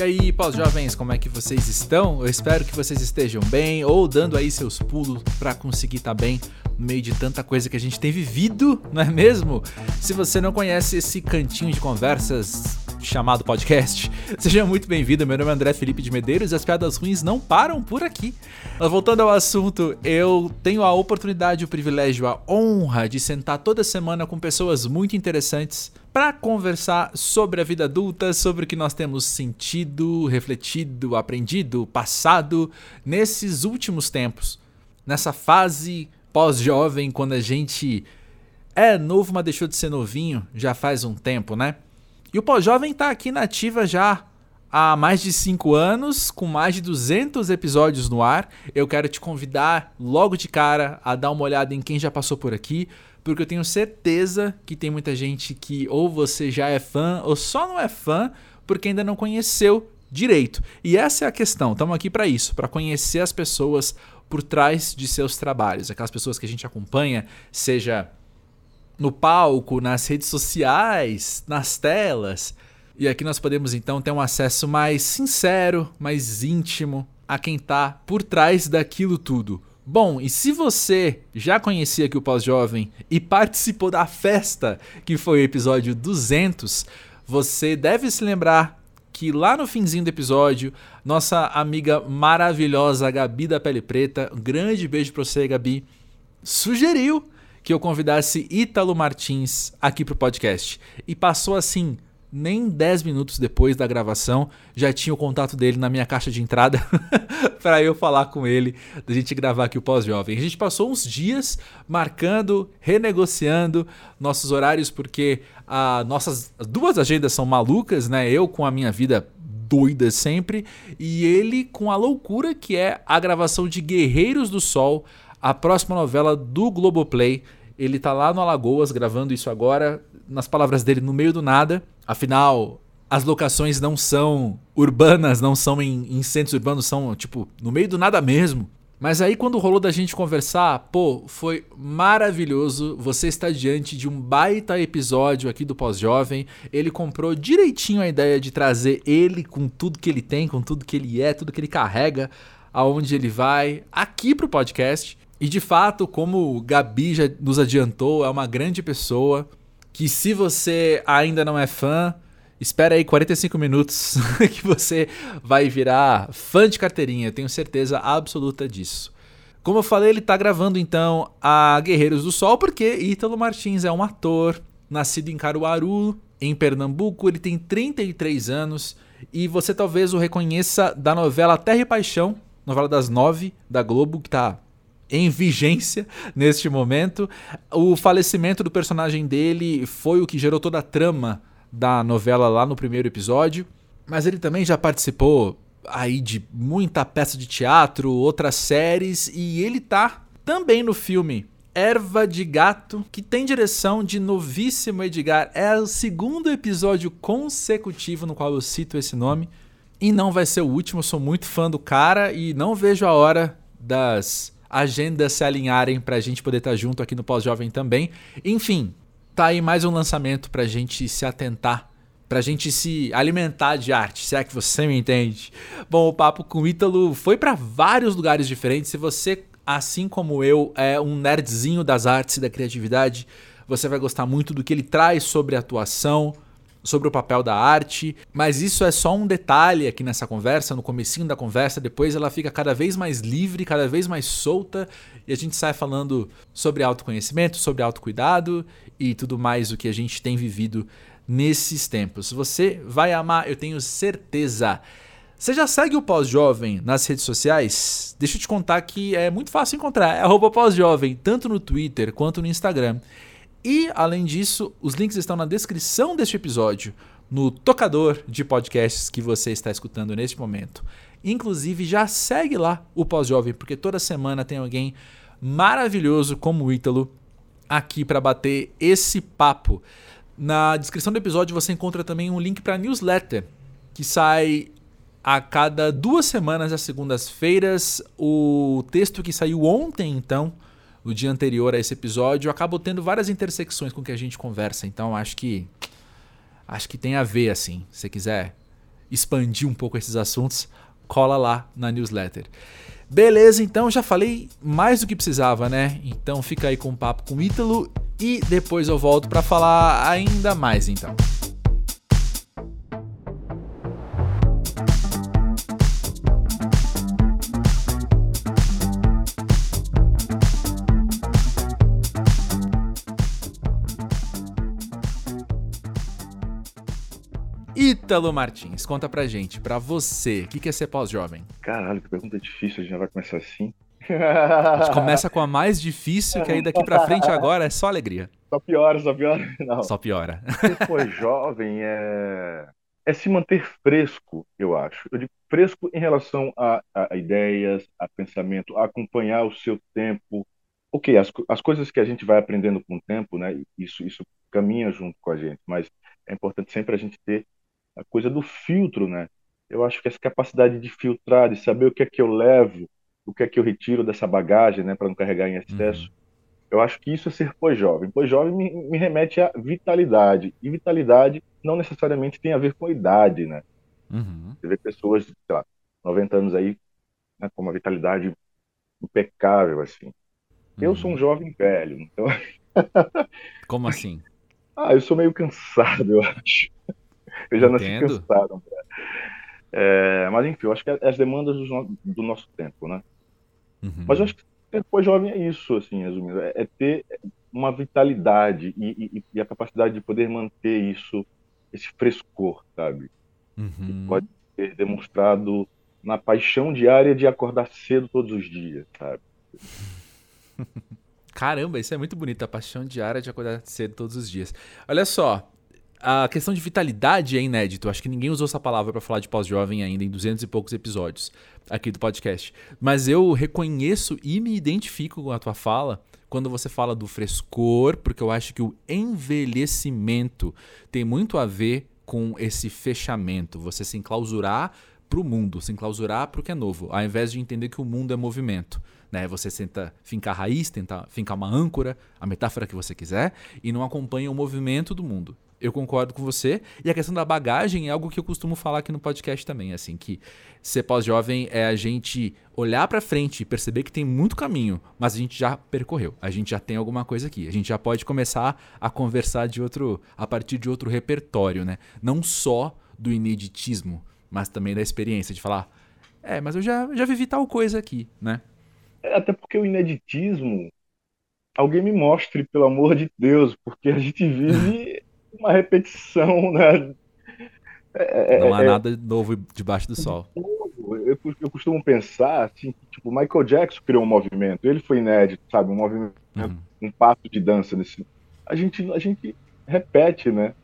E aí, pós-jovens, como é que vocês estão? Eu espero que vocês estejam bem ou dando aí seus pulos para conseguir estar tá bem no meio de tanta coisa que a gente tem vivido, não é mesmo? Se você não conhece esse cantinho de conversas chamado podcast. Seja muito bem-vindo, meu nome é André Felipe de Medeiros e as piadas ruins não param por aqui. Mas voltando ao assunto, eu tenho a oportunidade, o privilégio, a honra de sentar toda semana com pessoas muito interessantes para conversar sobre a vida adulta, sobre o que nós temos sentido, refletido, aprendido, passado nesses últimos tempos, nessa fase pós-jovem, quando a gente é novo, mas deixou de ser novinho já faz um tempo, né? E o Pós-Jovem está aqui na ativa já há mais de 5 anos, com mais de 200 episódios no ar. Eu quero te convidar logo de cara a dar uma olhada em quem já passou por aqui, porque eu tenho certeza que tem muita gente que ou você já é fã ou só não é fã porque ainda não conheceu direito. E essa é a questão. Estamos aqui para isso, para conhecer as pessoas por trás de seus trabalhos, aquelas pessoas que a gente acompanha, seja no palco, nas redes sociais, nas telas. E aqui nós podemos então ter um acesso mais sincero, mais íntimo a quem está por trás daquilo tudo. Bom, e se você já conhecia aqui o Pós-Jovem e participou da festa que foi o episódio 200, você deve se lembrar que lá no finzinho do episódio, nossa amiga maravilhosa Gabi da Pele Preta, um grande beijo pra você, Gabi, sugeriu que eu convidasse Ítalo Martins aqui pro podcast. E passou assim, nem 10 minutos depois da gravação, já tinha o contato dele na minha caixa de entrada para eu falar com ele, da gente gravar aqui o pós-jovem. A gente passou uns dias marcando, renegociando nossos horários, porque a nossas duas agendas são malucas, né? Eu com a minha vida doida sempre, e ele com a loucura que é a gravação de Guerreiros do Sol, a próxima novela do Globoplay. Ele tá lá no Alagoas gravando isso agora, nas palavras dele, no meio do nada. Afinal, as locações não são urbanas, não são em, em centros urbanos, são tipo no meio do nada mesmo. Mas aí quando rolou da gente conversar, pô, foi maravilhoso. Você está diante de um baita episódio aqui do Pós-Jovem. Ele comprou direitinho a ideia de trazer ele com tudo que ele tem, com tudo que ele é, tudo que ele carrega, aonde ele vai, aqui pro podcast. E de fato, como Gabi já nos adiantou, é uma grande pessoa que se você ainda não é fã, espera aí 45 minutos que você vai virar fã de carteirinha, eu tenho certeza absoluta disso. Como eu falei, ele está gravando então a Guerreiros do Sol porque Ítalo Martins é um ator nascido em Caruaru, em Pernambuco, ele tem 33 anos e você talvez o reconheça da novela Terra e Paixão, novela das nove da Globo, que está em vigência neste momento. O falecimento do personagem dele foi o que gerou toda a trama da novela lá no primeiro episódio, mas ele também já participou aí de muita peça de teatro, outras séries e ele tá também no filme Erva de Gato, que tem direção de novíssimo Edgar. É o segundo episódio consecutivo no qual eu cito esse nome. E não vai ser o último, sou muito fã do cara e não vejo a hora das agendas se alinharem para a gente poder estar tá junto aqui no Pós-Jovem também. Enfim, tá aí mais um lançamento para a gente se atentar, para a gente se alimentar de arte, se é que você me entende. Bom, o papo com o Ítalo foi para vários lugares diferentes. Se você, assim como eu, é um nerdzinho das artes e da criatividade, você vai gostar muito do que ele traz sobre atuação, sobre o papel da arte, mas isso é só um detalhe aqui nessa conversa, no comecinho da conversa, depois ela fica cada vez mais livre, cada vez mais solta, e a gente sai falando sobre autoconhecimento, sobre autocuidado e tudo mais o que a gente tem vivido nesses tempos. Você vai amar, eu tenho certeza. Você já segue o Pós-Jovem nas redes sociais? Deixa eu te contar que é muito fácil encontrar. É pós-jovem, tanto no Twitter quanto no Instagram. E, além disso, os links estão na descrição deste episódio, no tocador de podcasts que você está escutando neste momento. Inclusive, já segue lá o Pós-Jovem, porque toda semana tem alguém maravilhoso como o Ítalo aqui para bater esse papo. Na descrição do episódio você encontra também um link para newsletter que sai a cada duas semanas, às segundas-feiras. O texto que saiu ontem, então, o dia anterior a esse episódio, acabou tendo várias intersecções com que a gente conversa. Então acho que acho que tem a ver assim. Se você quiser expandir um pouco esses assuntos, cola lá na newsletter. Beleza, então já falei mais do que precisava, né? Então fica aí com o papo com o Ítalo e depois eu volto para falar ainda mais então. Ítalo Martins, conta pra gente, pra você, o que, é ser pós-jovem? Caralho, que pergunta difícil, a gente já vai começar assim. A gente começa com a mais difícil, que aí daqui pra frente agora é só alegria. Só piora, só piora. Não. Só piora. Ser pós-jovem é... é se manter fresco, eu acho. Eu digo fresco em relação a, a ideias, a pensamento, a acompanhar o seu tempo. Ok, as, as coisas que a gente vai aprendendo com o tempo, né? Isso, isso caminha junto com a gente, mas é importante sempre a gente ter a coisa do filtro, né? Eu acho que essa capacidade de filtrar, de saber o que é que eu levo, o que é que eu retiro dessa bagagem, né, para não carregar em excesso. Uhum. Eu acho que isso é ser pós-jovem. Pós-jovem me, me, remete à vitalidade. E vitalidade não necessariamente tem a ver com a idade, né? Uhum. Você vê pessoas sei lá, 90 anos aí, né, com uma vitalidade impecável, assim. Uhum. Eu sou um uhum. jovem velho, então... Como assim? Ah, eu sou meio cansado, eu acho. Eu já Entendo. nasci cansado. É, mas enfim, eu acho que é as demandas do, do nosso tempo, né? Uhum. Mas eu acho que depois jovem é isso, assim, resumindo, é, é ter uma vitalidade e, e, e, a capacidade de poder manter isso, esse frescor, sabe? Uhum. pode ser demonstrado na paixão diária de acordar cedo todos os dias, sabe? Caramba, isso é muito bonito, a paixão diária de acordar cedo todos os dias. Olha só, a questão de vitalidade é inédito. Acho que ninguém usou essa palavra para falar de pós-jovem ainda em duzentos e poucos episódios aqui do podcast. Mas eu reconheço e me identifico com a tua fala quando você fala do frescor, porque eu acho que o envelhecimento tem muito a ver com esse fechamento, você se enclausurar para o mundo, se enclausurar para o que é novo, ao invés de entender que o mundo é movimento. Né? Você tenta fincar raiz, tenta fincar uma âncora, a metáfora que você quiser, e não acompanha o movimento do mundo eu concordo com você. E a questão da bagagem é algo que eu costumo falar aqui no podcast também, assim, que ser pós-jovem é a gente olhar para frente e perceber que tem muito caminho, mas a gente já percorreu, a gente já tem alguma coisa aqui, a gente já pode começar a conversar de outro a partir de outro repertório, né? Não só do ineditismo, mas também da experiência de falar, é, mas eu já, já vivi tal coisa aqui, né? É, até porque o ineditismo alguém me mostre, pelo amor de Deus, porque a gente vive uma repetição, né? É, é não há é, nada novo debaixo do sol. Eu, eu, costumo pensar assim, tipo, Michael Jackson criou um movimento, ele foi inédito, sabe, um movimento, uhum. um passo de dança nesse. A gente, a gente repete, né?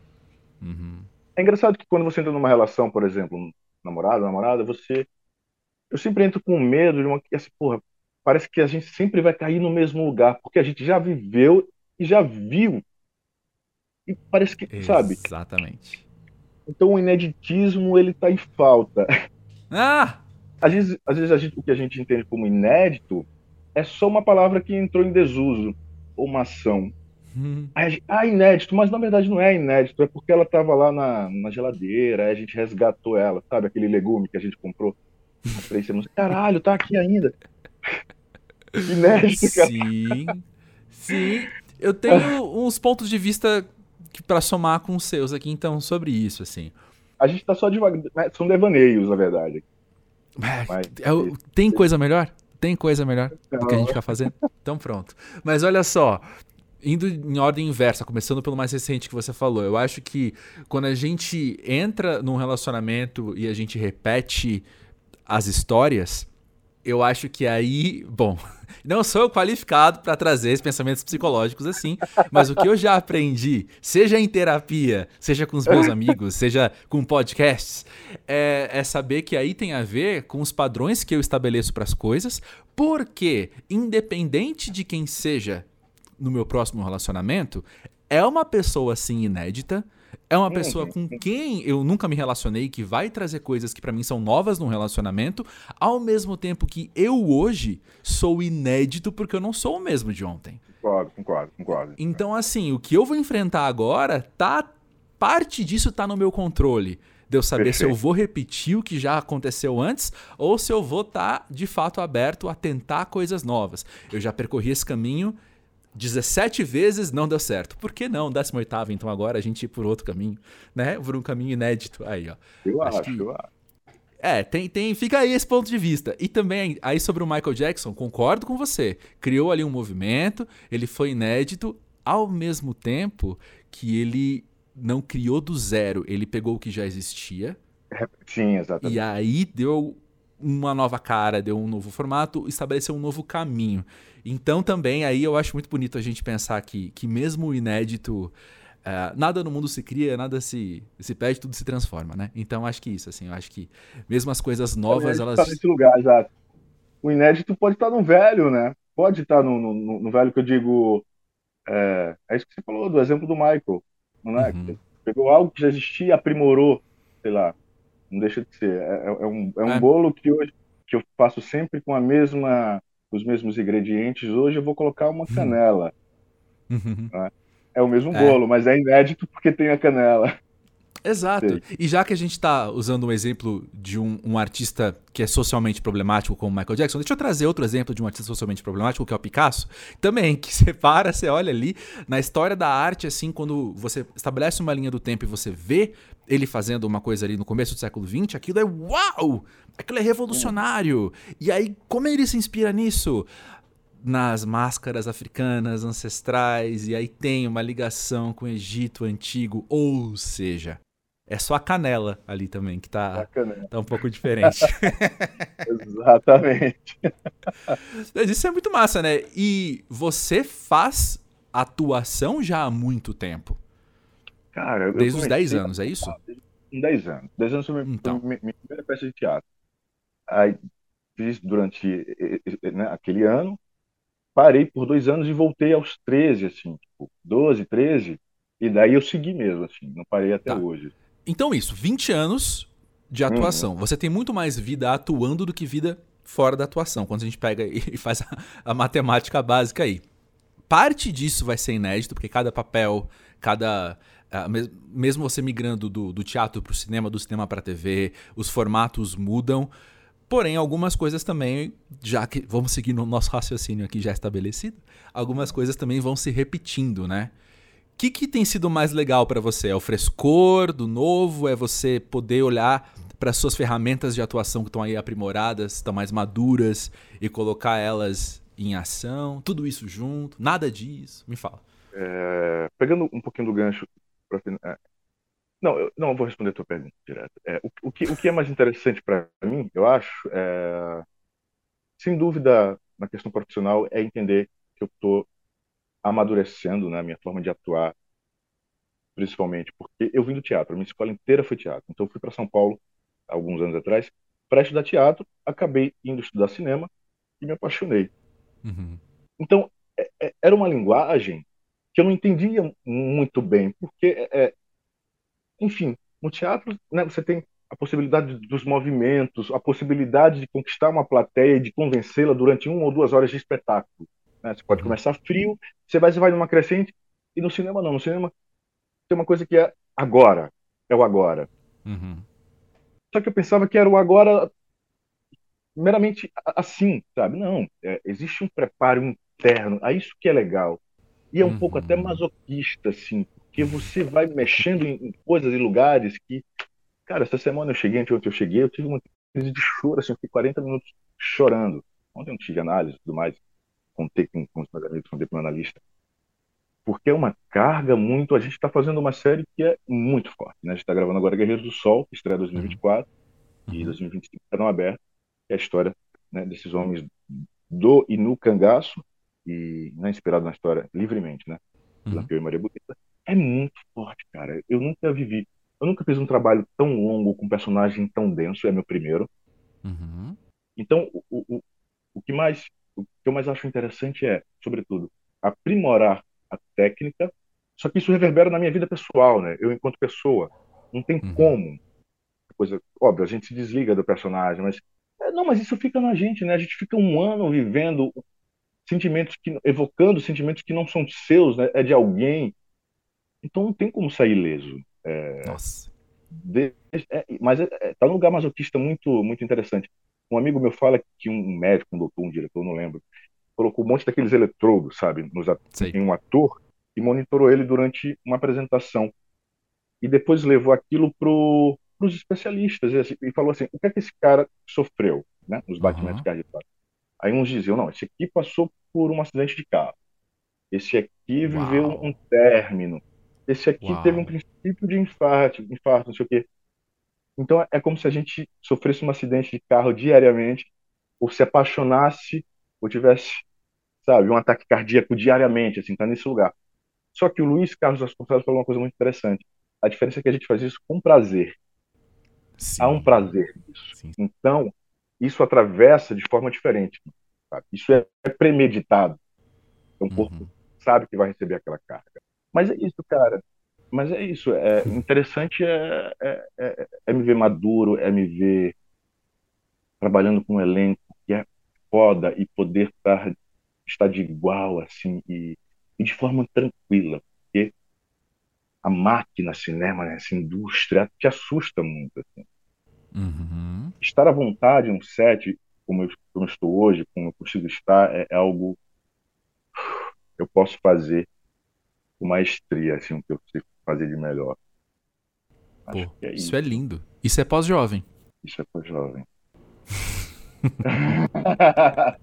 Uhum. É engraçado que quando você entra numa relação, por exemplo, um namorado, namorada, você, eu sempre entro com medo de uma, assim, porra, parece que a gente sempre vai cair no mesmo lugar, porque a gente já viveu e já viu e parece que, Exatamente. sabe? Exatamente. Então o ineditismo, ele tá em falta. Ah! Às vezes, às vezes gente, o que a gente entende como inédito é só uma palavra que entrou em desuso, ou uma ação. Hum. Gente, ah, inédito, mas na verdade não é inédito, é porque ela estava lá na, na geladeira, aí a gente resgatou ela, sabe? Aquele legume que a gente comprou há três semanas. Caralho, tá aqui ainda. inédito, cara. Sim, sim. Eu tenho uns pontos de vista para somar com os seus aqui, então, sobre isso, assim. A gente tá só devagar. Né, são devaneios, na verdade. É, Mas... é, tem coisa melhor? Tem coisa melhor do que a gente ficar fazendo? Então pronto. Mas olha só, indo em ordem inversa, começando pelo mais recente que você falou, eu acho que quando a gente entra num relacionamento e a gente repete as histórias, eu acho que aí, bom, não sou qualificado para trazer esses pensamentos psicológicos assim, mas o que eu já aprendi, seja em terapia, seja com os meus amigos, seja com podcasts, é, é saber que aí tem a ver com os padrões que eu estabeleço para as coisas, porque independente de quem seja no meu próximo relacionamento, é uma pessoa assim inédita é uma pessoa com quem eu nunca me relacionei, que vai trazer coisas que para mim são novas num relacionamento, ao mesmo tempo que eu hoje sou inédito porque eu não sou o mesmo de ontem. Concordo, concordo, concordo. Então, assim, o que eu vou enfrentar agora, tá. Parte disso tá no meu controle. de eu saber Perfeito. se eu vou repetir o que já aconteceu antes ou se eu vou estar tá, de fato aberto a tentar coisas novas. Eu já percorri esse caminho 17 vezes, não deu certo. Por que não? 18 então agora a gente ir por outro caminho, né? Por um caminho inédito. Aí, ó. Eu acho, acho que... eu acho. É, tem, tem, fica aí esse ponto de vista. E também, aí sobre o Michael Jackson, concordo com você. Criou ali um movimento, ele foi inédito, ao mesmo tempo que ele não criou do zero, ele pegou o que já existia. Sim, exatamente. E aí deu uma nova cara, deu um novo formato, estabeleceu um novo caminho. Então também aí eu acho muito bonito a gente pensar que, que mesmo o inédito, uh, nada no mundo se cria, nada se, se perde, tudo se transforma, né? Então acho que isso, assim, eu acho que mesmo as coisas novas, elas... Tá nesse lugar, já. O inédito pode estar no velho, né? Pode estar no, no, no velho que eu digo... É, é isso que você falou, do exemplo do Michael não é? Uhum. Pegou algo que já existia, aprimorou, sei lá, não deixa de ser. É, é, é um, é um é. bolo que hoje que eu faço sempre com a mesma, os mesmos ingredientes. Hoje eu vou colocar uma uhum. canela. Uhum. É? é o mesmo é. bolo, mas é inédito porque tem a canela. Exato. Sim. E já que a gente está usando um exemplo de um, um, artista que é socialmente problemático, como Michael Jackson, deixa eu trazer outro exemplo de um artista socialmente problemático, que é o Picasso. Também, que você para, você olha ali, na história da arte, assim, quando você estabelece uma linha do tempo e você vê ele fazendo uma coisa ali no começo do século XX, aquilo é uau! Aquilo é revolucionário! E aí, como ele se inspira nisso? nas máscaras africanas ancestrais, e aí tem uma ligação com o Egito antigo, ou seja, é só a canela ali também, que tá, tá um pouco diferente. Exatamente. Mas isso é muito massa, né? E você faz atuação já há muito tempo. Cara, Desde os 10 anos, é isso? Em 10 anos. 10 anos foi então. minha, minha primeira peça de teatro. Aí fiz durante né, aquele ano, parei por dois anos e voltei aos 13, assim, tipo, 12, 13, e daí eu segui mesmo, assim, não parei até tá. hoje. Então, isso, 20 anos de atuação. Uhum. Você tem muito mais vida atuando do que vida fora da atuação, quando a gente pega e faz a, a matemática básica aí. Parte disso vai ser inédito, porque cada papel, cada. Uh, mesmo você migrando do, do teatro para o cinema, do cinema para a TV, os formatos mudam. Porém, algumas coisas também, já que vamos seguir no nosso raciocínio aqui já estabelecido, algumas coisas também vão se repetindo, né? Que, que tem sido mais legal para você? É o frescor do novo? É você poder olhar para suas ferramentas de atuação que estão aí aprimoradas, estão mais maduras e colocar elas em ação? Tudo isso junto? Nada disso? Me fala. É, pegando um pouquinho do gancho. Pra, é, não, eu não eu vou responder a tua pergunta direto. É, o, o, que, o que é mais interessante para mim, eu acho, é, sem dúvida, na questão profissional, é entender que eu estou amadurecendo né, a minha forma de atuar, principalmente porque eu vim do teatro, a minha escola inteira foi teatro. Então eu fui para São Paulo alguns anos atrás para estudar teatro, acabei indo estudar cinema e me apaixonei. Uhum. Então é, é, era uma linguagem que eu não entendia muito bem, porque, é, é, enfim, no teatro né, você tem a possibilidade dos movimentos, a possibilidade de conquistar uma plateia e de convencê-la durante uma ou duas horas de espetáculo. Né? Você pode uhum. começar frio, você vai, você vai numa crescente, e no cinema não. No cinema tem uma coisa que é agora. É o agora. Uhum. Só que eu pensava que era o agora meramente assim, sabe? Não, é, existe um preparo interno, é isso que é legal. E é um uhum. pouco até masoquista, assim, porque você vai mexendo em, em coisas e lugares que. Cara, essa semana eu cheguei, ontem eu cheguei, eu tive uma crise de choro, assim, eu fiquei 40 minutos chorando. Ontem eu não tive análise e tudo mais contei com, com os meus amigos, contei com o analista, porque é uma carga muito. A gente está fazendo uma série que é muito forte. Né? A gente está gravando agora Guerreiros do Sol, que estreia 2024, uhum. e 2025 não aberto, é a história né, desses homens do e no cangaço, e né, inspirado na história livremente, né? Uhum. Lampião e Maria Bonita. É muito forte, cara. Eu nunca vivi, eu nunca fiz um trabalho tão longo com um personagem tão denso, é meu primeiro. Uhum. Então, o, o, o que mais o que eu mais acho interessante é, sobretudo, aprimorar a técnica, só que isso reverbera na minha vida pessoal, né? Eu, enquanto pessoa, não tem uhum. como. Coisa, óbvio, a gente se desliga do personagem, mas. É, não, mas isso fica na gente, né? A gente fica um ano vivendo sentimentos que. evocando sentimentos que não são seus, né? É de alguém. Então não tem como sair ileso. É... Nossa. de, é, mas está é, é, num lugar masoquista muito, muito interessante. Um amigo meu fala que um médico, um doutor, um diretor, não lembro, colocou um monte daqueles eletrodos, sabe, nos, em um ator e monitorou ele durante uma apresentação. E depois levou aquilo para os especialistas e, assim, e, falou assim: o que é que esse cara sofreu né, nos batimentos uhum. cardíacos? Aí uns diziam: não, esse aqui passou por um acidente de carro. Esse aqui viveu Uau. um término. Esse aqui Uau. teve um princípio de infarto, infarto, não sei o quê. Então é como se a gente sofresse um acidente de carro diariamente, ou se apaixonasse, ou tivesse, sabe, um ataque cardíaco diariamente, assim, tá nesse lugar. Só que o Luiz Carlos Vasconcelos falou uma coisa muito interessante. A diferença é que a gente faz isso com prazer. Sim. Há um prazer nisso. Sim. Então, isso atravessa de forma diferente. Sabe? Isso é premeditado. Então, o corpo uhum. sabe que vai receber aquela carga. Mas é isso, cara. Mas é isso. É interessante é, é, é, é me ver maduro, é me ver trabalhando com um elenco que é foda e poder estar, estar de igual, assim, e, e de forma tranquila. Porque a máquina cinema, né, essa indústria, te assusta muito. Assim. Uhum. Estar à vontade no set, como eu, como eu estou hoje, como eu consigo estar, é, é algo eu posso fazer com maestria, assim, o que eu sei fazer de melhor. Pô, é isso. isso. é lindo. Isso é pós-jovem. Isso é pós-jovem.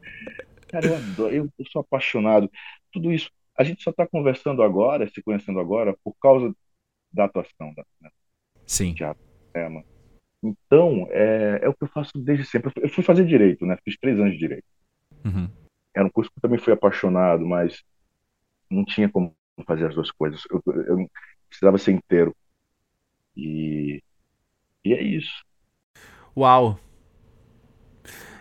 Cara, eu adoro, eu, eu, sou apaixonado. Tudo isso, a gente só está conversando agora, se conhecendo agora, por causa da atuação. Da, né? Sim. Teatro, tema. Então, é, é o que eu faço desde sempre. Eu fui fazer direito, né? Fiz três anos de direito. Uhum. Era um curso que eu também fui apaixonado, mas não tinha como fazer as duas coisas. Eu, eu precisava ser inteiro. E, e é isso. Uau!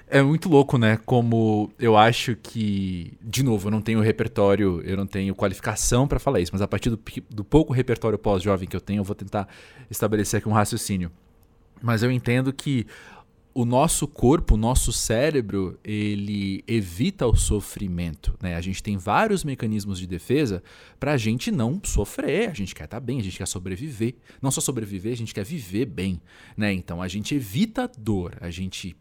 É muito louco, né? Como eu acho que, de novo, eu não tenho repertório, eu não tenho qualificação para falar isso, mas a partir do, do pouco repertório pós-jovem que eu tenho, eu vou tentar estabelecer aqui um raciocínio. Mas eu entendo que o nosso corpo, o nosso cérebro, ele evita o sofrimento, né? A gente tem vários mecanismos de defesa para a gente não sofrer. A gente quer estar tá bem, a gente quer sobreviver. Não só sobreviver, a gente quer viver bem, né? Então a gente evita dor, a gente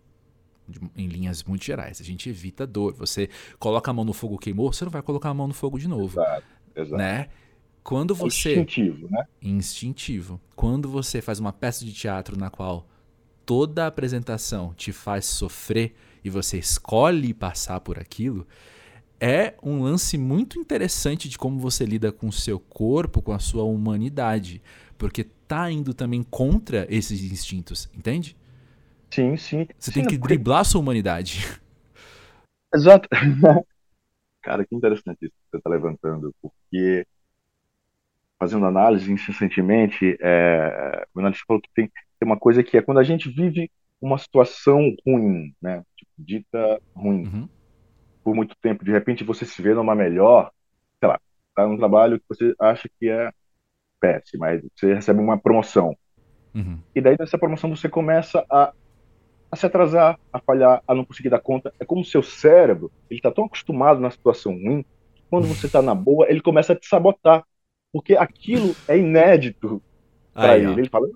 em linhas muito gerais, a gente evita dor. Você coloca a mão no fogo, queimou, você não vai colocar a mão no fogo de novo, exato, exato. né? Quando é você instintivo, né? Instintivo. Quando você faz uma peça de teatro na qual toda a apresentação te faz sofrer e você escolhe passar por aquilo, é um lance muito interessante de como você lida com o seu corpo, com a sua humanidade, porque tá indo também contra esses instintos, entende? Sim, sim. Você sim, tem que porque... driblar a sua humanidade. Exato. Cara, que interessante isso que você está levantando, porque fazendo análise incessantemente, é, o analista falou que tem tem uma coisa que é quando a gente vive uma situação ruim, né? Tipo, dita ruim, uhum. por muito tempo, de repente você se vê numa melhor, sei lá, tá num trabalho que você acha que é péssimo, mas você recebe uma promoção. Uhum. E daí dessa promoção você começa a, a se atrasar, a falhar, a não conseguir dar conta. É como o seu cérebro, ele está tão acostumado na situação ruim, que quando você está na boa, ele começa a te sabotar, porque aquilo é inédito para ele. Ó. Ele fala,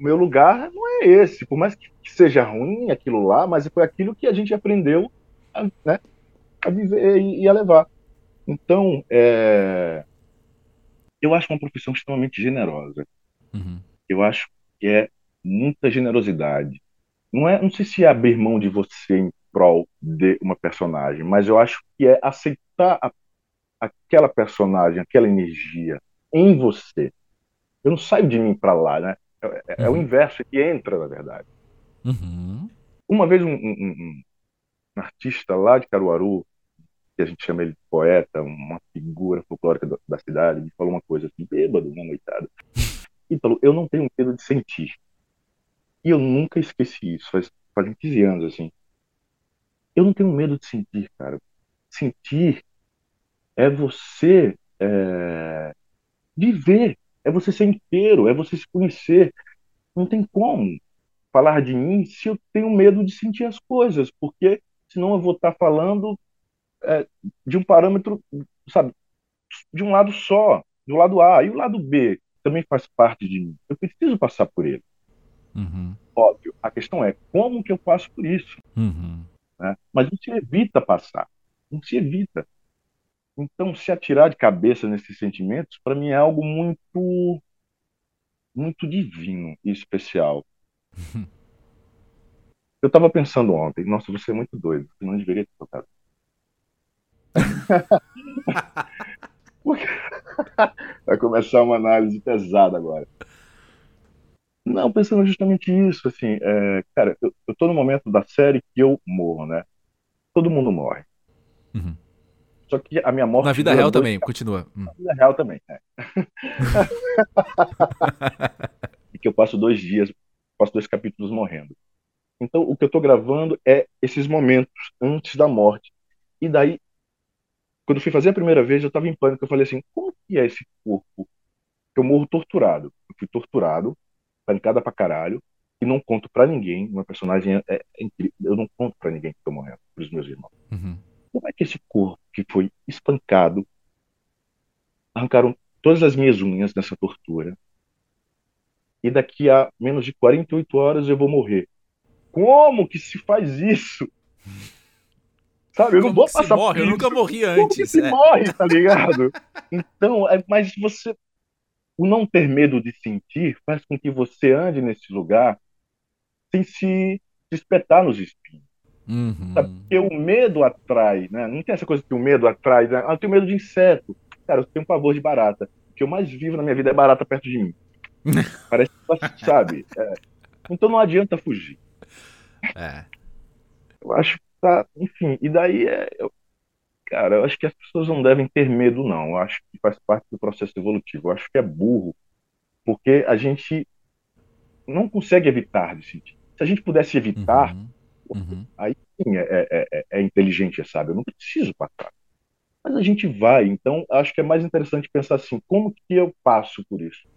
meu lugar não é esse. Por mais que seja ruim aquilo lá, mas foi aquilo que a gente aprendeu a, né, a viver e, e a levar. Então, é, eu acho uma profissão extremamente generosa. Uhum. Eu acho que é muita generosidade. Não é, não sei se é abrir mão de você em prol de uma personagem, mas eu acho que é aceitar a, aquela personagem, aquela energia em você. Eu não saio de mim para lá, né? É, é uhum. o inverso, que entra, na verdade. Uhum. Uma vez um, um, um, um, artista lá de Caruaru, que a gente chama ele de poeta, uma figura folclórica da, da cidade, me falou uma coisa assim, bêbado, uma noitada. E falou, eu não tenho medo de sentir. E eu nunca esqueci isso, faz, faz 15 anos, assim. Eu não tenho medo de sentir, cara. Sentir é você é, viver é você ser inteiro, é você se conhecer. Não tem como falar de mim se eu tenho medo de sentir as coisas, porque senão eu vou estar falando é, de um parâmetro, sabe, de um lado só, do lado A. E o lado B? também faz parte de mim. Eu preciso passar por ele. Uhum. Óbvio. A questão é como que eu passo por isso. Uhum. Né? Mas não se evita passar. Não se evita. Então, se atirar de cabeça nesses sentimentos, para mim é algo muito, muito divino e especial. Eu estava pensando ontem, nossa, você é muito doido, você não deveria ter tocado. Vai começar uma análise pesada agora. Não, pensando justamente isso, assim, é, cara, eu, eu tô no momento da série que eu morro, né? Todo mundo morre. Uhum. Só que a minha morte. Na vida real também, continua. Hum. Na vida real também, é. e que eu passo dois dias, passo dois capítulos morrendo. Então, o que eu estou gravando é esses momentos antes da morte. E daí, quando eu fui fazer a primeira vez, eu estava em pânico. Eu falei assim: como que é esse corpo? Eu morro torturado. Eu fui torturado, panicada pra caralho, e não conto para ninguém. Uma personagem é, é, incrível. Eu não conto para ninguém que estou morrendo, para os meus irmãos. Uhum. Como é que esse corpo que foi espancado, arrancaram todas as minhas unhas nessa tortura, e daqui a menos de 48 horas eu vou morrer? Como que se faz isso? Sabe, eu Como não vou passar morre? por Eu nunca isso. morri Como que antes. se é. morre, tá ligado? Então, é, mas você, o não ter medo de sentir faz com que você ande nesse lugar sem se, se espetar nos espinhos. Uhum. Sabe? Porque o medo atrai, né? Não tem essa coisa que o medo atrai. Né? Ah, eu tenho medo de inseto. Cara, eu tenho um pavor de barata. O que eu mais vivo na minha vida é barata perto de mim. Parece que, sabe? É. Então não adianta fugir. É. Eu acho que tá, enfim, e daí é, eu- cara, eu acho que as pessoas não devem ter medo, não. Eu acho que faz parte do processo evolutivo. Eu acho que é burro, porque a gente não consegue evitar de sentir. Se a gente pudesse evitar, Uhum. Uhum. sim, é, é, é, é inteligente, sabe? Eu não preciso passar. Mas a gente vai, então acho que é mais interessante pensar assim, como que eu passo por isso?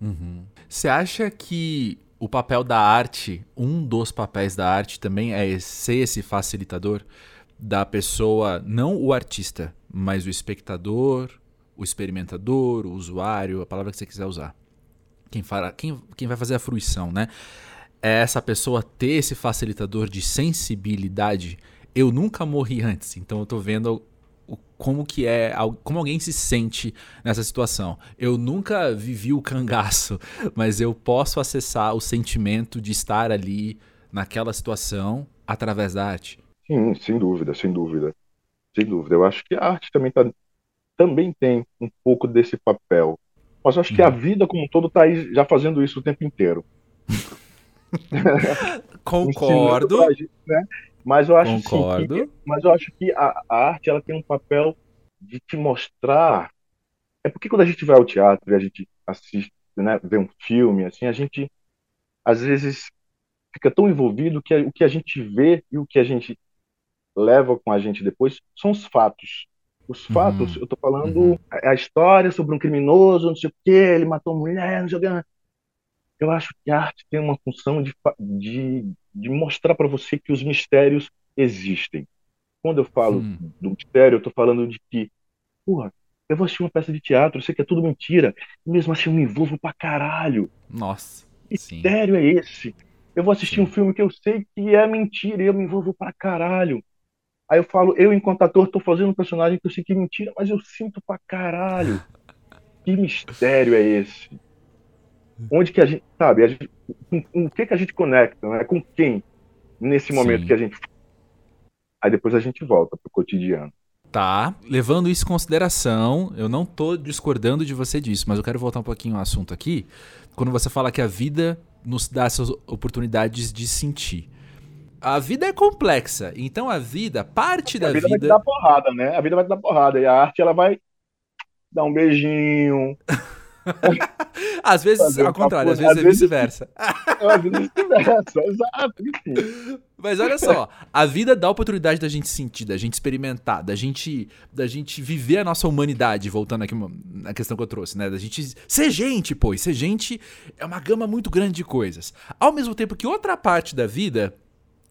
Uhum. Você acha que o papel da arte, um dos papéis da arte também é ser esse facilitador da pessoa, não o artista, mas o espectador, o experimentador, o usuário, a palavra que você quiser usar. Quem, fará, quem, quem vai fazer a fruição, né? É essa pessoa ter esse facilitador de sensibilidade. Eu nunca morri antes, então eu tô vendo como que é, como alguém se sente nessa situação. Eu nunca vivi o cangaço, mas eu posso acessar o sentimento de estar ali naquela situação através da arte. Sim, sem dúvida, sem dúvida. Sem dúvida. Eu acho que a arte também, tá, também tem um pouco desse papel. Mas eu acho que a vida como um todo está aí já fazendo isso o tempo inteiro. Concordo. Gente, né? Mas eu acho assim, Concordo. que, mas eu acho que a, a arte ela tem um papel de te mostrar. É porque quando a gente vai ao teatro e a gente assiste, né, vê um filme, assim, a gente às vezes fica tão envolvido que o que a gente vê e o que a gente leva com a gente depois são os fatos. Os Uhum. fatos, eu tô falando Uhum. a a história sobre um criminoso, não sei o quê, ele matou mulher, não sei o quê. Eu acho que a arte tem uma função de, de, de mostrar para você que os mistérios existem. Quando eu falo Hum. do mistério, eu tô falando de que, porra, eu vou assistir uma peça de teatro, eu sei que é tudo mentira, e mesmo assim eu me envolvo pra caralho. Nossa. Sim. mistério é esse? Eu vou assistir Sim. um filme que eu sei que é mentira e eu me envolvo pra caralho. Aí eu falo, eu enquanto ator tô fazendo um personagem que eu sei que é mentira, mas eu sinto pra caralho. Que mistério é esse? Onde que a gente, sabe, a gente, com, com o que que a gente conecta, né? Com quem nesse momento Sim. que a gente Aí depois a gente volta pro cotidiano. Tá, levando isso em consideração, eu não tô discordando de você disso, mas eu quero voltar um pouquinho ao assunto aqui. Quando você fala que a vida nos dá essas oportunidades de sentir. A vida é complexa, então a vida, parte da a vida, vai te vida. dar porrada, né? A vida vai te dar porrada. E a arte, ela vai dar um beijinho. Às vezes, fazer ao contrário, às vezes é vice-versa. A vida vice-versa, exato. Mas olha só, a vida dá a oportunidade da gente sentir, da gente experimentar, da gente, da gente viver a nossa humanidade, voltando aqui na questão que eu trouxe, né? Da gente ser gente, pô, e ser gente é uma gama muito grande de coisas. Ao mesmo tempo que outra parte da vida,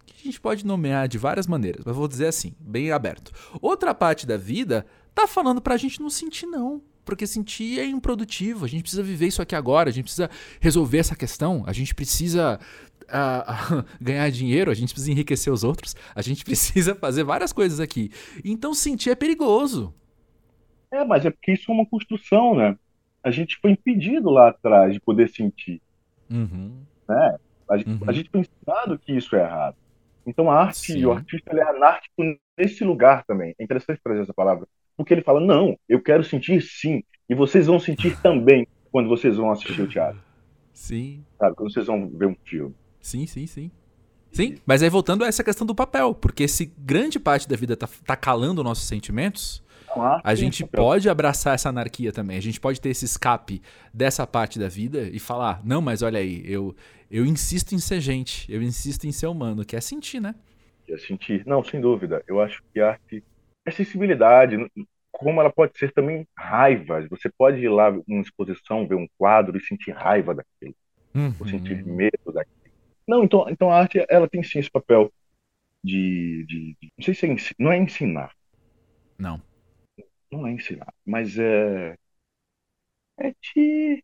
que a gente pode nomear de várias maneiras, mas vou dizer assim, bem aberto. Outra parte da vida tá falando pra gente não sentir, não. Porque sentir é improdutivo. A gente precisa viver isso aqui agora. A gente precisa resolver essa questão. A gente precisa uh, uh, ganhar dinheiro. A gente precisa enriquecer os outros. A gente precisa fazer várias coisas aqui. Então sentir é perigoso. É, mas é porque isso é uma construção, né? A gente foi impedido lá atrás de poder sentir. Uhum. Né? A, uhum. a, gente foi ensinado que isso é errado. Então a arte Sim. e o artista ele é anárquico nesse lugar também. É interessante trazer essa palavra. Porque ele fala, não, eu quero sentir sim. E vocês vão sentir também quando vocês vão assistir o teatro. Sim. Sabe? Quando vocês vão ver um filme. Sim, sim, sim. Sim, mas aí voltando a essa questão do papel, porque se grande parte da vida tá, tá calando nossos sentimentos, ah, a gente pode abraçar essa anarquia também. A gente pode ter esse escape dessa parte da vida e falar: não, mas olha aí, eu, eu insisto em ser gente, eu insisto em ser humano, que é sentir, né? Que é sentir. Não, sem dúvida. Eu acho que a arte é sensibilidade, como ela pode ser também raiva. Você pode ir lá numa exposição, ver um quadro e sentir raiva daquilo, uhum. ou sentir medo daquilo. Não, então, então a arte ela tem sim esse papel de, de, de não sei se é, não é ensinar. Não não é ensinar, mas é é te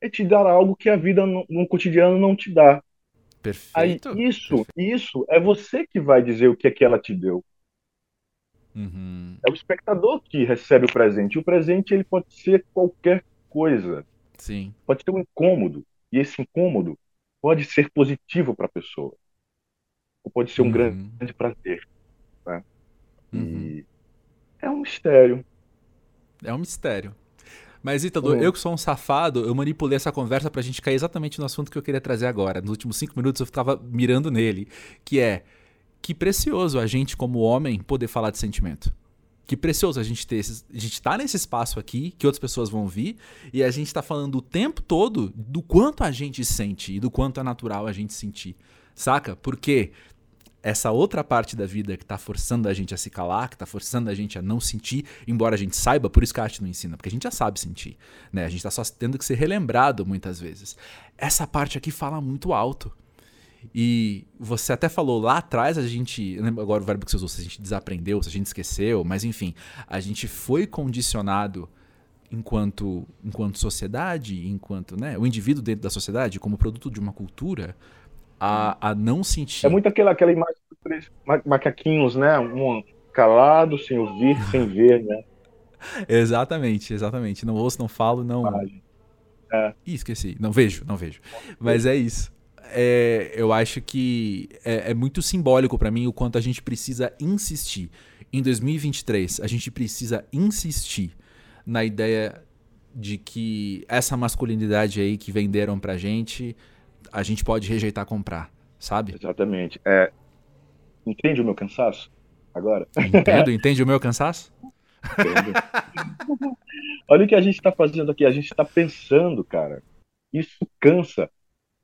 é te dar algo que a vida no, no cotidiano não te dá. Perfeito. Aí isso, Perfeito. isso é você que vai dizer o que é que ela te deu. Uhum. É o espectador que recebe o presente. E o presente ele pode ser qualquer coisa. Sim. Pode ser um incômodo. E esse incômodo pode ser positivo para a pessoa. Ou pode ser um uhum. grande prazer. Né? Uhum. É um mistério. É um mistério. Mas, Ítalo, uhum. eu que sou um safado, eu manipulei essa conversa pra gente cair exatamente no assunto que eu queria trazer agora. Nos últimos cinco minutos eu ficava mirando nele, que é que precioso a gente, como homem, poder falar de sentimento. Que precioso a gente ter esses, a gente tá nesse espaço aqui, que outras pessoas vão vir, e a gente tá falando o tempo todo do quanto a gente sente e do quanto é natural a gente sentir. Saca? Porque essa outra parte da vida que está forçando a gente a se calar, que está forçando a gente a não sentir, embora a gente saiba, por isso que a arte não ensina, porque a gente já sabe sentir, né? A gente está só tendo que ser relembrado muitas vezes. Essa parte aqui fala muito alto. E você até falou lá atrás, a gente. Agora o verbo que você usou, se a gente desaprendeu, se a gente esqueceu, mas enfim, a gente foi condicionado enquanto, enquanto sociedade, enquanto né, o indivíduo dentro da sociedade, como produto de uma cultura, a, a não sentir. É muito aquela, aquela imagem dos três macaquinhos, né? Um calado, sem ouvir, sem ver, né? exatamente, exatamente. Não ouço, não falo, não. É. Ih, esqueci. Não vejo, não vejo. Mas é isso. É, eu acho que é, é muito simbólico para mim o quanto a gente precisa insistir. Em 2023, a gente precisa insistir na ideia de que essa masculinidade aí que venderam pra gente a gente pode rejeitar comprar, sabe? Exatamente. É, entende o meu cansaço agora? Entendo, entende o meu cansaço? Olha o que a gente está fazendo aqui. A gente está pensando, cara. Isso cansa.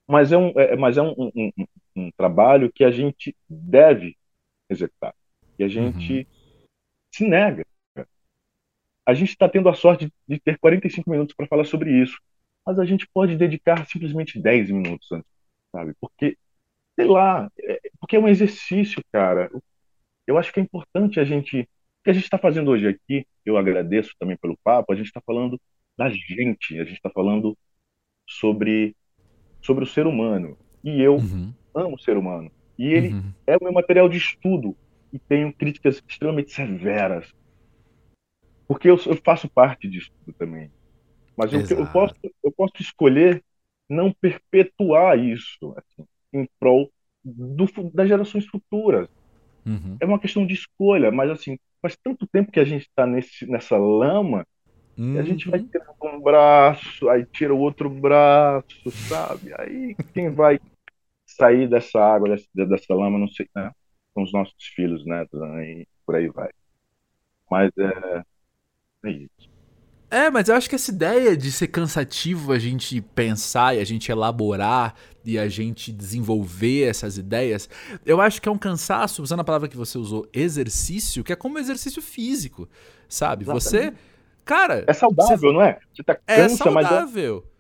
Mas é um, é, mas é um, um, um, um, trabalho que a gente deve executar. E a gente uhum. se nega. A gente está tendo a sorte de ter 45 minutos para falar sobre isso mas a gente pode dedicar simplesmente 10 minutos antes, sabe? Porque, sei lá, é, porque é um exercício, cara. Eu acho que é importante a gente. O que a gente está fazendo hoje aqui, eu agradeço também pelo papo, a gente está falando da gente, a gente está falando sobre, sobre o ser humano. E eu uhum. amo o ser humano. E ele uhum. é o meu material de estudo. E tenho críticas extremamente severas. Porque eu, eu faço parte disso também. Mas eu, eu, posso, eu posso escolher não perpetuar isso assim, em prol do, das gerações futuras. Uhum. É uma questão de escolha, mas assim, faz tanto tempo que a gente está nessa lama uhum. a gente vai uhum. tirar um braço, aí tira o outro braço, sabe? Aí quem vai sair dessa água, dessa, dessa lama, não sei, né? São os nossos filhos, né? E por aí vai. Mas é, é isso. É, mas eu acho que essa ideia de ser cansativo a gente pensar e a gente elaborar e a gente desenvolver essas ideias, eu acho que é um cansaço, usando a palavra que você usou, exercício, que é como exercício físico, sabe? Exatamente. Você, cara... É saudável, você... não é? Você tá é cansa, é saudável. Mas...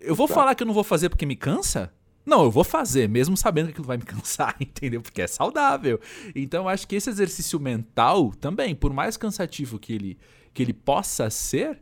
Eu vou falar que eu não vou fazer porque me cansa? Não, eu vou fazer, mesmo sabendo que aquilo vai me cansar, entendeu? Porque é saudável. Então eu acho que esse exercício mental também, por mais cansativo que ele, que ele possa ser,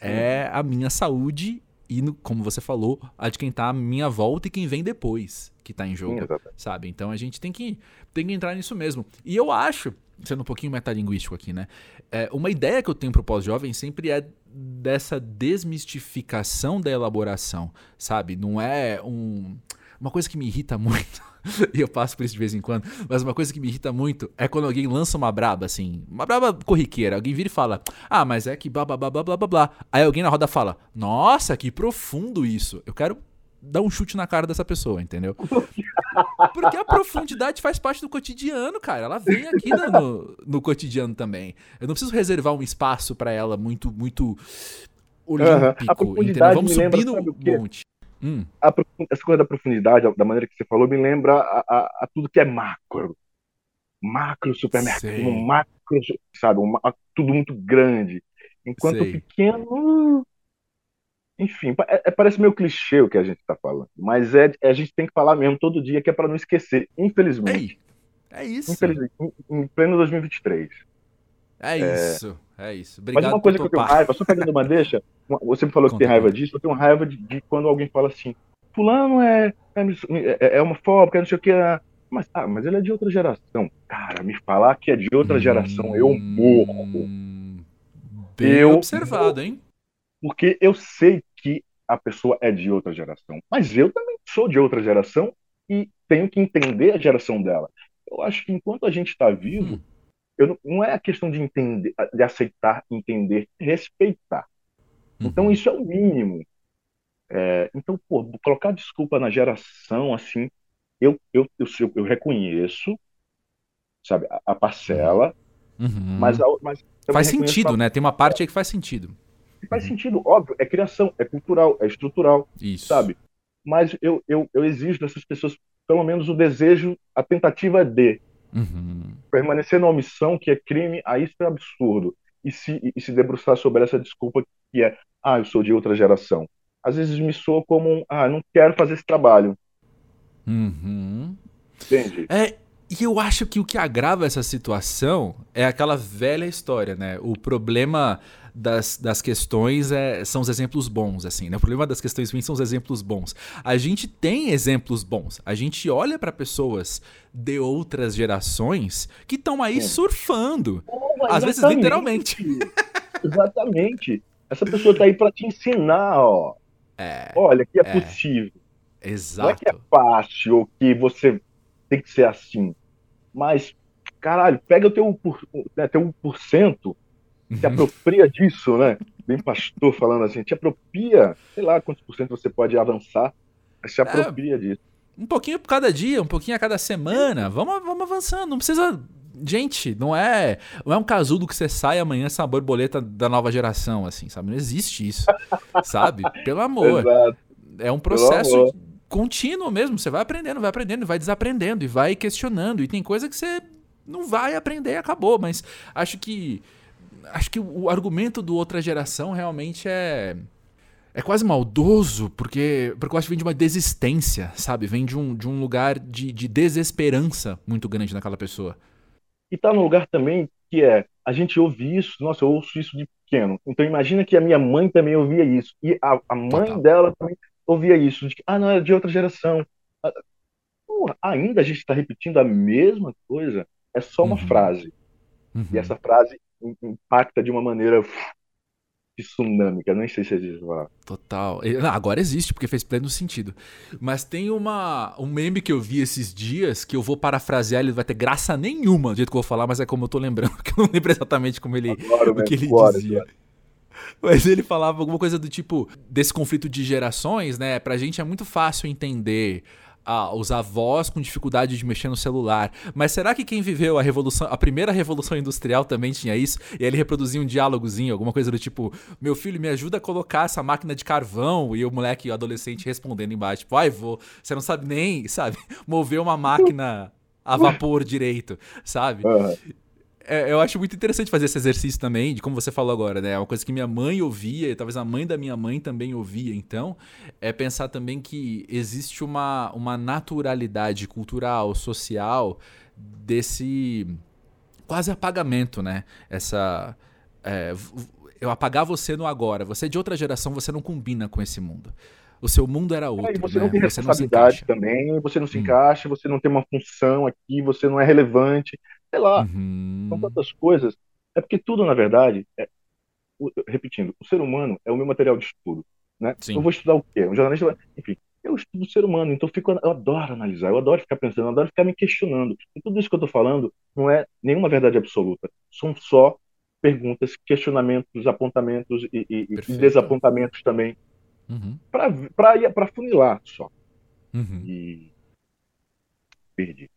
é a minha saúde e, no, como você falou, a de quem tá à minha volta e quem vem depois que tá em jogo, Sim, sabe? Então a gente tem que, tem que entrar nisso mesmo. E eu acho, sendo um pouquinho metalinguístico aqui, né? É, uma ideia que eu tenho pro pós-jovem sempre é dessa desmistificação da elaboração, sabe? Não é um uma coisa que me irrita muito, e eu passo por isso de vez em quando, mas uma coisa que me irrita muito é quando alguém lança uma braba, assim, uma braba corriqueira. Alguém vira e fala, ah, mas é que blá blá blá blá blá blá. Aí alguém na roda fala, nossa, que profundo isso. Eu quero dar um chute na cara dessa pessoa, entendeu? Porque a profundidade faz parte do cotidiano, cara. Ela vem aqui no, no cotidiano também. Eu não preciso reservar um espaço para ela muito, muito olímpico, uhum. entendeu? Vamos subir no monte. Hum. A, essa coisa da profundidade, da maneira que você falou, me lembra a, a, a tudo que é macro. Macro supermercado, um macro, sabe? Um, tudo muito grande. Enquanto Sei. pequeno. Enfim, é, é, parece meio clichê o que a gente está falando. Mas é, a gente tem que falar mesmo todo dia, que é para não esquecer, infelizmente. Ei, é isso. Infelizmente, em, em pleno 2023. É, é isso. É isso. Obrigado Mas uma coisa que eu tenho raiva, só pegando uma deixa, você me falou que tem raiva disso, eu tenho raiva de, de quando alguém fala assim, fulano é, é, é, é homofóbico, é não sei o que, é... mas, ah, mas ele é de outra geração. Cara, me falar que é de outra geração, hum, eu morro. Bem eu observado, morro, hein? Porque eu sei que a pessoa é de outra geração, mas eu também sou de outra geração e tenho que entender a geração dela. Eu acho que enquanto a gente está vivo, hum eu não, não é a questão de entender, de aceitar, entender, respeitar. Então uhum. isso é o mínimo. É, então, pô, colocar desculpa na geração assim, eu eu, eu, eu reconheço, sabe, a, a parcela, uhum. mas, a, mas faz sentido, né? Tem uma parte aí que faz sentido. Faz uhum. sentido, óbvio, é criação, é cultural, é estrutural, Isso. sabe? Mas eu, eu, eu exijo dessas pessoas pelo menos o desejo, a tentativa de Uhum. Permanecer na omissão, que é crime, aí isso é absurdo. E se, e se debruçar sobre essa desculpa que é, ah, eu sou de outra geração. Às vezes me soa como um, ah, não quero fazer esse trabalho. Uhum. Entende? É, e eu acho que o que agrava essa situação é aquela velha história, né? O problema das, das questões é, são os exemplos bons, assim, né? O problema das questões ruins são os exemplos bons. A gente tem exemplos bons. A gente olha para pessoas de outras gerações que estão aí surfando. Oh, às vezes, literalmente. exatamente. Essa pessoa tá aí para te ensinar, ó. É, Olha, que é, é, possível. Exato. Não é que é fácil ou que você tem que ser assim. Mas, caralho, pega o teu, né, teu 1%, se apropria disso, né? Bem pastor falando assim, te apropria, sei lá quantos por cento você pode avançar, mas se é, apropria é, disso. Um pouquinho por cada dia, um pouquinho a cada semana. Vamos, vamos avançando. Não precisa. Gente, não é, não é um casudo que você sai amanhã essa borboleta da nova geração, assim, sabe? Não existe isso, sabe? Pelo amor. Exato. É um processo contínuo mesmo. Você vai aprendendo, vai aprendendo, vai desaprendendo e vai questionando. E tem coisa que você não vai aprender e acabou. Mas acho que acho que o argumento do outra geração realmente é é quase maldoso, porque, porque eu acho que vem de uma desistência, sabe? Vem de um, de um lugar de, de desesperança muito grande naquela pessoa. E tá num lugar também que é, a gente ouve isso, nossa, eu ouço isso de pequeno. Então imagina que a minha mãe também ouvia isso. E a, a mãe Total. dela também ouvia isso. De que, ah, não, é de outra geração. Ah, porra, ainda a gente está repetindo a mesma coisa. É só uma uhum. frase. Uhum. E essa frase impacta de uma maneira tsunâmica, nem sei se existe lá. Total. Agora existe, porque fez pleno sentido. Mas tem uma, um meme que eu vi esses dias, que eu vou parafrasear, ele vai ter graça nenhuma do jeito que eu vou falar, mas é como eu tô lembrando, que eu não lembro exatamente como ele, Adoro, o que ele dizia. Mas ele falava alguma coisa do tipo, desse conflito de gerações, né? Pra gente é muito fácil entender ah, os avós com dificuldade de mexer no celular. Mas será que quem viveu a revolução, a primeira revolução industrial também tinha isso? E ele reproduzia um diálogozinho, alguma coisa do tipo: "Meu filho, me ajuda a colocar essa máquina de carvão". E o moleque, o adolescente respondendo embaixo, tipo: "Ai, vou, você não sabe nem, sabe, mover uma máquina a vapor direito, sabe?" Uhum é, eu acho muito interessante fazer esse exercício também, de como você falou agora, né? É uma coisa que minha mãe ouvia, e talvez a mãe da minha mãe também ouvia, então, é pensar também que existe uma, uma naturalidade cultural, social, desse quase apagamento, né? Essa. É, eu apagar você no agora. Você é de outra geração, você não combina com esse mundo. O seu mundo era outro. É, você né? não tem você responsabilidade não também, você não se hum. encaixa, você não tem uma função aqui, você não é relevante. Sei lá, uhum. são tantas coisas. É porque tudo, na verdade, é, repetindo, o ser humano é o meu material de estudo. Né? Sim. Eu vou estudar o quê? Um jornalista vai, enfim, eu estudo o ser humano, então eu, fico, eu adoro analisar, eu adoro ficar pensando, eu adoro ficar me questionando. E tudo isso que eu estou falando não é nenhuma verdade absoluta, são só perguntas, questionamentos, apontamentos e, e, e desapontamentos também, uhum. para funilar só. Uhum. E perdi.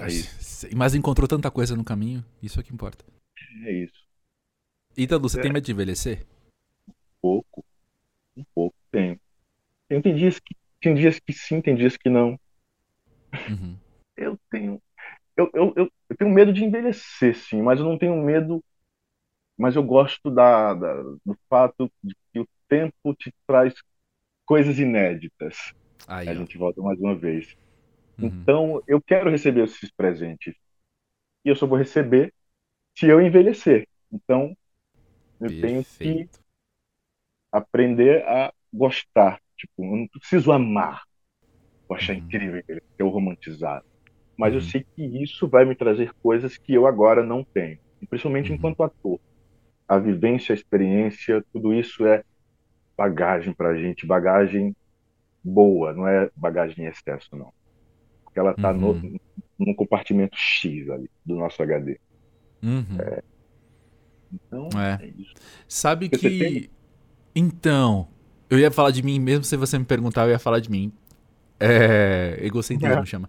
Mas... Mas encontrou tanta coisa no caminho, isso é que importa. É isso. Ítalo, você é. tem medo de envelhecer? Um pouco. Um pouco, tenho. Tem, tem, dias que, tem dias que sim, tem dias que não. Uhum. Eu tenho. Eu, eu, eu, eu, tenho medo de envelhecer, sim, mas eu não tenho medo. Mas eu gosto da, da, do fato de que o tempo te traz coisas inéditas. Aí, a ó. gente volta mais uma vez. Uhum. Então, eu quero receber esses presentes. E eu só vou receber se eu envelhecer. Então, eu Perfeito. tenho que aprender a gostar. Tipo, eu não preciso amar. Vou achar uhum. incrível eu romantizado. Mas uhum. eu sei que isso vai me trazer coisas que eu agora não tenho. Principalmente uhum. enquanto ator. A vivência, a experiência, tudo isso é bagagem pra gente, bagagem boa, não é bagagem em excesso, não. Porque ela está no, uhum. no compartimento X ali do nosso HD. Uhum. É, então, é. é Sabe Porque que. Tem... Então, eu ia falar de mim, mesmo se você me perguntar, eu ia falar de mim. É. Egocentrismo é. chama.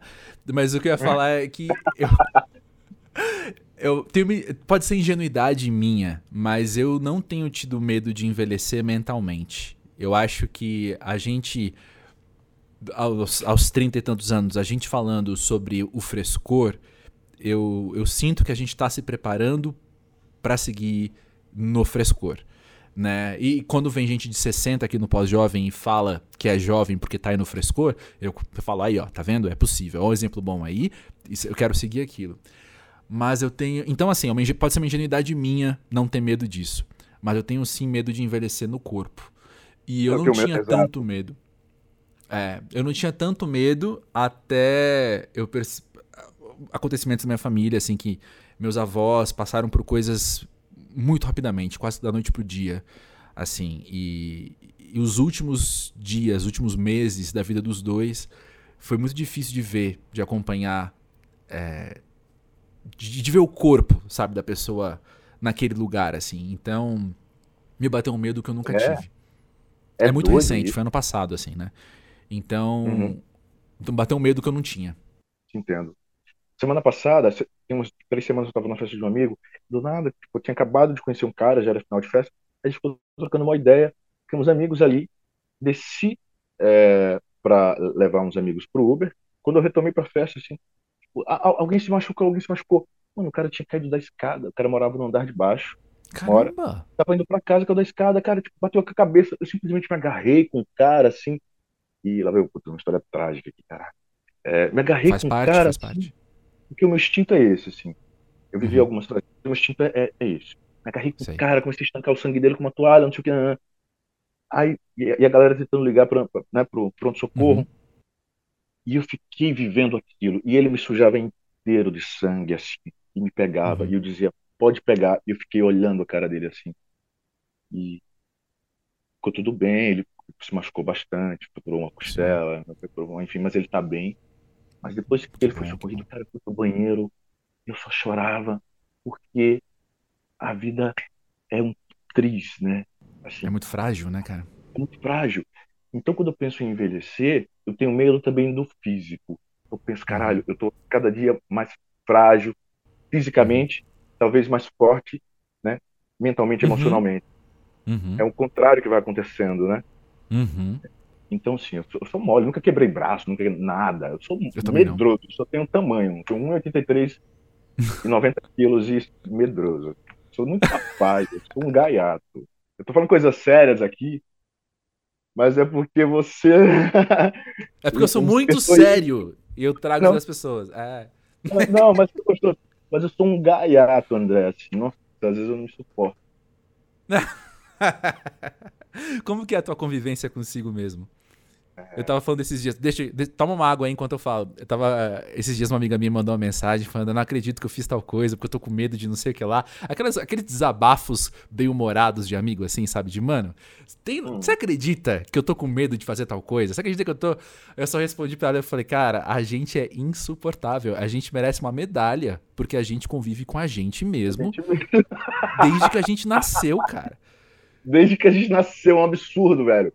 Mas o que eu ia falar é que. Eu, eu tenho, pode ser ingenuidade minha, mas eu não tenho tido medo de envelhecer mentalmente. Eu acho que a gente. Aos, aos 30 e tantos anos, a gente falando sobre o frescor, eu, eu sinto que a gente está se preparando para seguir no frescor. Né? E quando vem gente de 60 aqui no pós-jovem e fala que é jovem porque tá aí no frescor, eu falo aí, ó, tá vendo? É possível. Olha um exemplo bom aí, eu quero seguir aquilo. Mas eu tenho. Então, assim, é pode ser uma ingenuidade minha não ter medo disso. Mas eu tenho sim medo de envelhecer no corpo. E eu, eu não tinha tanto medo. É, eu não tinha tanto medo até eu perce... acontecimentos da minha família, assim, que meus avós passaram por coisas muito rapidamente, quase da noite pro dia, assim, e, e os últimos dias, os últimos meses da vida dos dois foi muito difícil de ver, de acompanhar, é, de, de, ver o corpo, sabe, da pessoa naquele lugar, assim. Então, me bateu um medo que eu nunca é. tive. É, é muito recente, isso. foi ano passado, assim, né? Então, uhum. então, bateu um medo que eu não tinha. Entendo. Semana passada, tem umas três semanas eu estava na festa de um amigo, do nada, tipo, eu tinha acabado de conhecer um cara, já era final de festa, a gente ficou trocando uma ideia, ficamos amigos ali, desci é, para levar uns amigos pro Uber, quando eu retomei pra festa, assim, tipo, alguém se machucou, alguém se machucou. Mano, o cara tinha caído da escada, o cara morava no andar de baixo. Caramba! Mora, tava indo pra casa, caiu da escada, cara, tipo, bateu com a cabeça, eu simplesmente me agarrei com o cara, assim, e lá veio, puta, uma história trágica aqui, cara. É, me agarrei faz com parte, o cara, faz assim, parte. Porque o meu instinto é esse, assim. Eu vivi uhum. algumas coisas. O meu instinto é, é, é esse. Me agarrei com o cara, comecei a estancar o sangue dele com uma toalha, não sei o que. Não. Aí, e a galera tentando ligar para né, pro pronto-socorro. Uhum. E eu fiquei vivendo aquilo. E ele me sujava inteiro de sangue, assim. E me pegava. Uhum. E eu dizia, pode pegar. E eu fiquei olhando a cara dele assim. E ficou tudo bem. Ele se machucou bastante, procurou uma costela, enfim, mas ele tá bem. Mas depois que ele foi socorrido, cara, foi pro banheiro, eu só chorava, porque a vida é um triz, né? Assim, é muito frágil, né, cara? É muito frágil. Então, quando eu penso em envelhecer, eu tenho medo também do físico. Eu penso, caralho, eu tô cada dia mais frágil, fisicamente, talvez mais forte, né? Mentalmente, uhum. emocionalmente. Uhum. É o contrário que vai acontecendo, né? Uhum. Então, sim, eu sou, eu sou mole, nunca quebrei braço, nunca nada. Eu sou eu medroso, só tenho um tamanho. Tenho 1,83 e 90 quilos e medroso. Sou muito rapaz, eu sou um gaiato. Eu tô falando coisas sérias aqui, mas é porque você. é porque eu sou muito pessoas... sério e eu trago não. as pessoas. É. Não, não, mas, mas eu sou um gaiato, André. Assim, nossa, às vezes eu não me suporto. Como que é a tua convivência consigo mesmo? Eu tava falando esses dias, deixa, deixa, toma uma água aí enquanto eu falo. Eu tava, esses dias uma amiga minha mandou uma mensagem falando, eu não acredito que eu fiz tal coisa, porque eu tô com medo de não sei o que lá. Aquelas, aqueles desabafos bem-humorados de amigo, assim, sabe? De, mano, tem, hum. você acredita que eu tô com medo de fazer tal coisa? Você acredita que eu tô... Eu só respondi pra ela, eu falei, cara, a gente é insuportável, a gente merece uma medalha, porque a gente convive com a gente mesmo, desde que a gente nasceu, cara. Desde que a gente nasceu, é um absurdo, velho.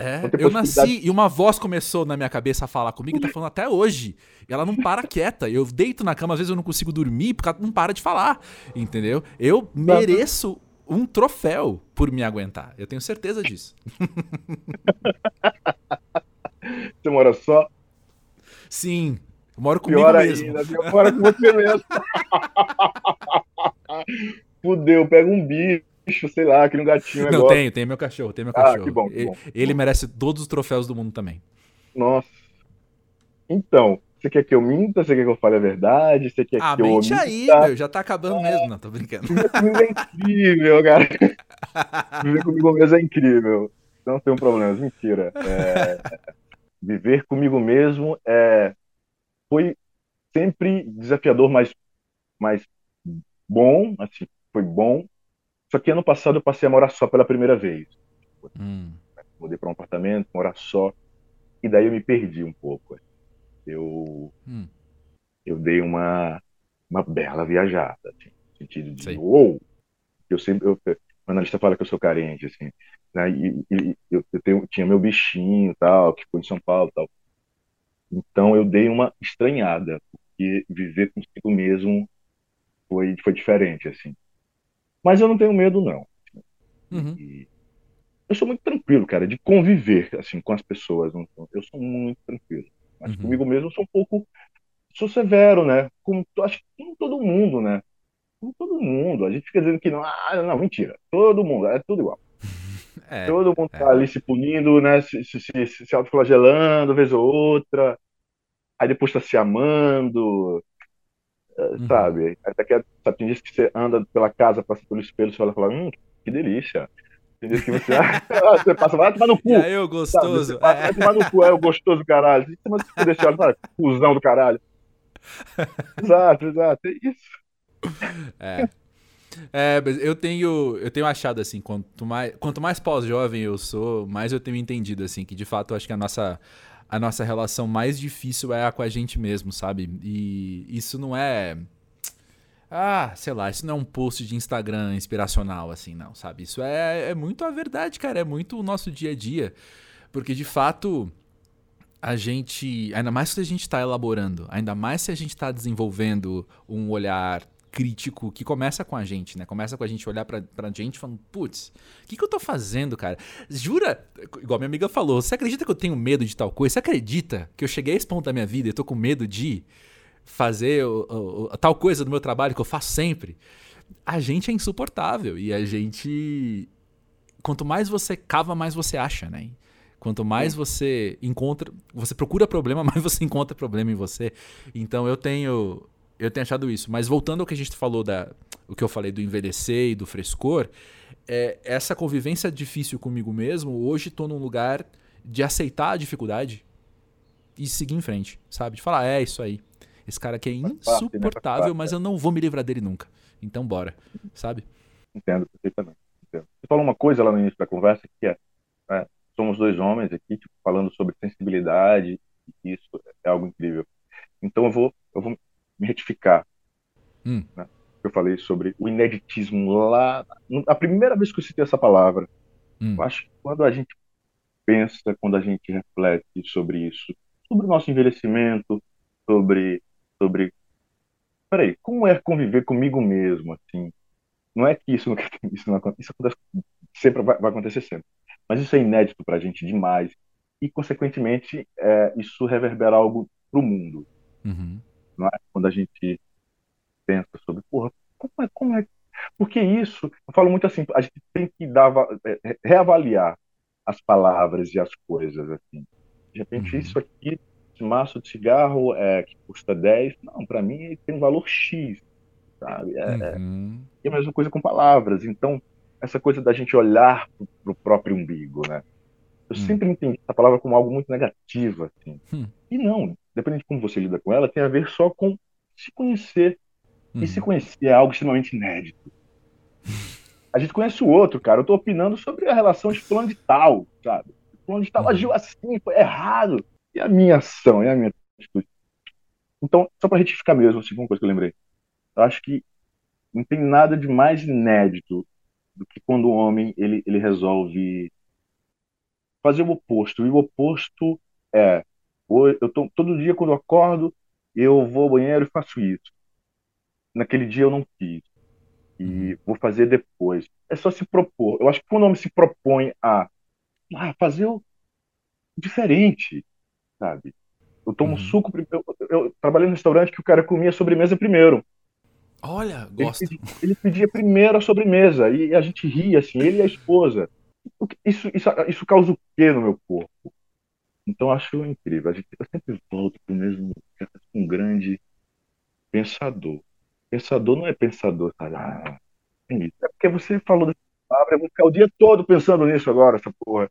É, eu nasci e uma voz começou na minha cabeça a falar comigo e tá falando até hoje. E ela não para quieta. Eu deito na cama, às vezes eu não consigo dormir porque ela não para de falar. Entendeu? Eu mereço um troféu por me aguentar. Eu tenho certeza disso. Você mora só? Sim. Eu moro comigo Pior mesmo. Ainda, eu moro com você mesmo. Fudeu, pega um bicho bicho, sei lá, aquele um gatinho. Não, tenho, tenho meu cachorro, tenho meu cachorro. Ah, que bom, que bom. Ele, ele merece todos os troféus do mundo também. Nossa. Então, você quer que eu minta? Você quer que eu fale a verdade? Você quer ah, que eu mente aí, meu, já tá acabando mesmo. Não, tô brincando. Viver comigo é incrível, cara. Viver comigo mesmo é incrível. Não tem um problema, mentira. É... Viver comigo mesmo é... foi sempre desafiador, mas, mas bom, assim, foi bom, só que ano passado eu passei a morar só pela primeira vez. Hum. Mudei para um apartamento, morar só. E daí eu me perdi um pouco. Eu, hum. eu dei uma, uma bela viajada, assim, no sentido de, Sei. uou! Eu sempre, eu, o analista fala que eu sou carente, assim, né? E, e eu, eu tenho, tinha meu bichinho, tal, que foi em São Paulo, tal. Então eu dei uma estranhada, porque viver consigo mesmo foi, foi diferente, assim. Mas eu não tenho medo, não. Uhum. eu sou muito tranquilo, cara, de conviver assim com as pessoas. Eu sou muito tranquilo. Mas uhum. comigo mesmo eu sou um pouco. Sou severo, né? Acho que com todo mundo, né? Com todo mundo. A gente fica dizendo que não. Ah, não, mentira. Todo mundo, é tudo igual. É, todo mundo é. tá ali se punindo, né? Se, se, se, se autoflagelando, vez ou outra. Aí depois tá se amando, uhum. sabe? Até que sabe, tem dias que você anda pela casa, passa pelo espelho, você olha e fala, hum, que delícia. Tem dias que você, você passa, vai tomar no cu. E aí, o gostoso. Sabe? Vai, é. tomar no cu, é o gostoso caralho. Você manda se desse olho, fala, cuzão do caralho. exato, exato, é isso. É. É, mas eu tenho, eu tenho achado assim, quanto mais, quanto mais pós-jovem eu sou, mais eu tenho entendido assim que de fato eu acho que a nossa a nossa relação mais difícil é a com a gente mesmo, sabe? E isso não é. Ah, sei lá, isso não é um post de Instagram inspiracional, assim, não, sabe? Isso é, é muito a verdade, cara, é muito o nosso dia a dia. Porque de fato, a gente. Ainda mais se a gente está elaborando, ainda mais se a gente está desenvolvendo um olhar crítico que começa com a gente, né? Começa com a gente olhar pra, pra gente falando, putz, o que, que eu tô fazendo, cara? Jura, igual minha amiga falou, você acredita que eu tenho medo de tal coisa? Você acredita que eu cheguei a esse ponto da minha vida e tô com medo de fazer o, o, o, tal coisa do meu trabalho que eu faço sempre? A gente é insuportável e a gente. Quanto mais você cava, mais você acha, né? Quanto mais você encontra, você procura problema, mais você encontra problema em você. Então eu tenho eu tenho achado isso. Mas voltando ao que a gente falou, da, o que eu falei do envelhecer e do frescor, é, essa convivência difícil comigo mesmo, hoje estou num lugar de aceitar a dificuldade e seguir em frente, sabe? De falar, é isso aí. Esse cara aqui é insuportável, mas eu não vou me livrar dele nunca. Então bora, sabe? Entendo perfeitamente. Entendo. Você falou uma coisa lá no início da conversa que é, é somos dois homens aqui tipo, falando sobre sensibilidade, e isso é algo incrível. Então eu vou, eu vou me retificar. Hum. Né? Eu falei sobre o ineditismo lá. A primeira vez que eu citei essa palavra, hum. eu acho que quando a gente pensa, quando a gente reflete sobre isso, sobre o nosso envelhecimento, sobre. sobre peraí, como é conviver comigo mesmo? assim Não é que isso, isso, não, isso acontece, sempre vai, vai acontecer sempre. Mas isso é inédito para a gente demais. E, consequentemente, é, isso reverbera algo para o mundo. Uhum não é? quando a gente pensa sobre, porra, como é, como é? Porque isso, eu falo muito assim, a gente tem que dar, é, reavaliar as palavras e as coisas, assim. De repente, uhum. isso aqui, esse maço de cigarro é, que custa 10, não, para mim tem um valor X, sabe? É, é, uhum. é a mesma coisa com palavras. Então, essa coisa da gente olhar para o próprio umbigo, né? Eu hum. sempre entendi essa palavra como algo muito negativo, assim. Hum. E não, dependendo de como você lida com ela, tem a ver só com se conhecer. Hum. E se conhecer é algo extremamente inédito. A gente conhece o outro, cara. Eu tô opinando sobre a relação de plano de tal, sabe? Plano de tal uhum. agiu assim, foi errado. E a minha ação, e a minha atitude. Então, só pra retificar mesmo, assim, uma coisa que eu lembrei. Eu acho que não tem nada de mais inédito do que quando o homem ele, ele resolve fazer o oposto. E o oposto é, eu tô, todo dia quando eu acordo, eu vou ao banheiro e faço isso. Naquele dia eu não fiz. E uhum. vou fazer depois. É só se propor. Eu acho que quando o homem se propõe a, a fazer o diferente, sabe? Eu tomo uhum. suco. Eu, eu, eu trabalhei no restaurante que o cara comia sobremesa primeiro. Olha, gosto. Ele pedia, ele pedia primeiro a sobremesa e a gente ria, assim, ele e a esposa. Isso, isso, isso causa o quê no meu corpo? Então acho incrível. A gente, eu sempre volto para o mesmo um grande pensador. Pensador não é pensador, sabe? Ah, é porque você falou dessa palavra, eu vou ficar o dia todo pensando nisso agora, essa porra.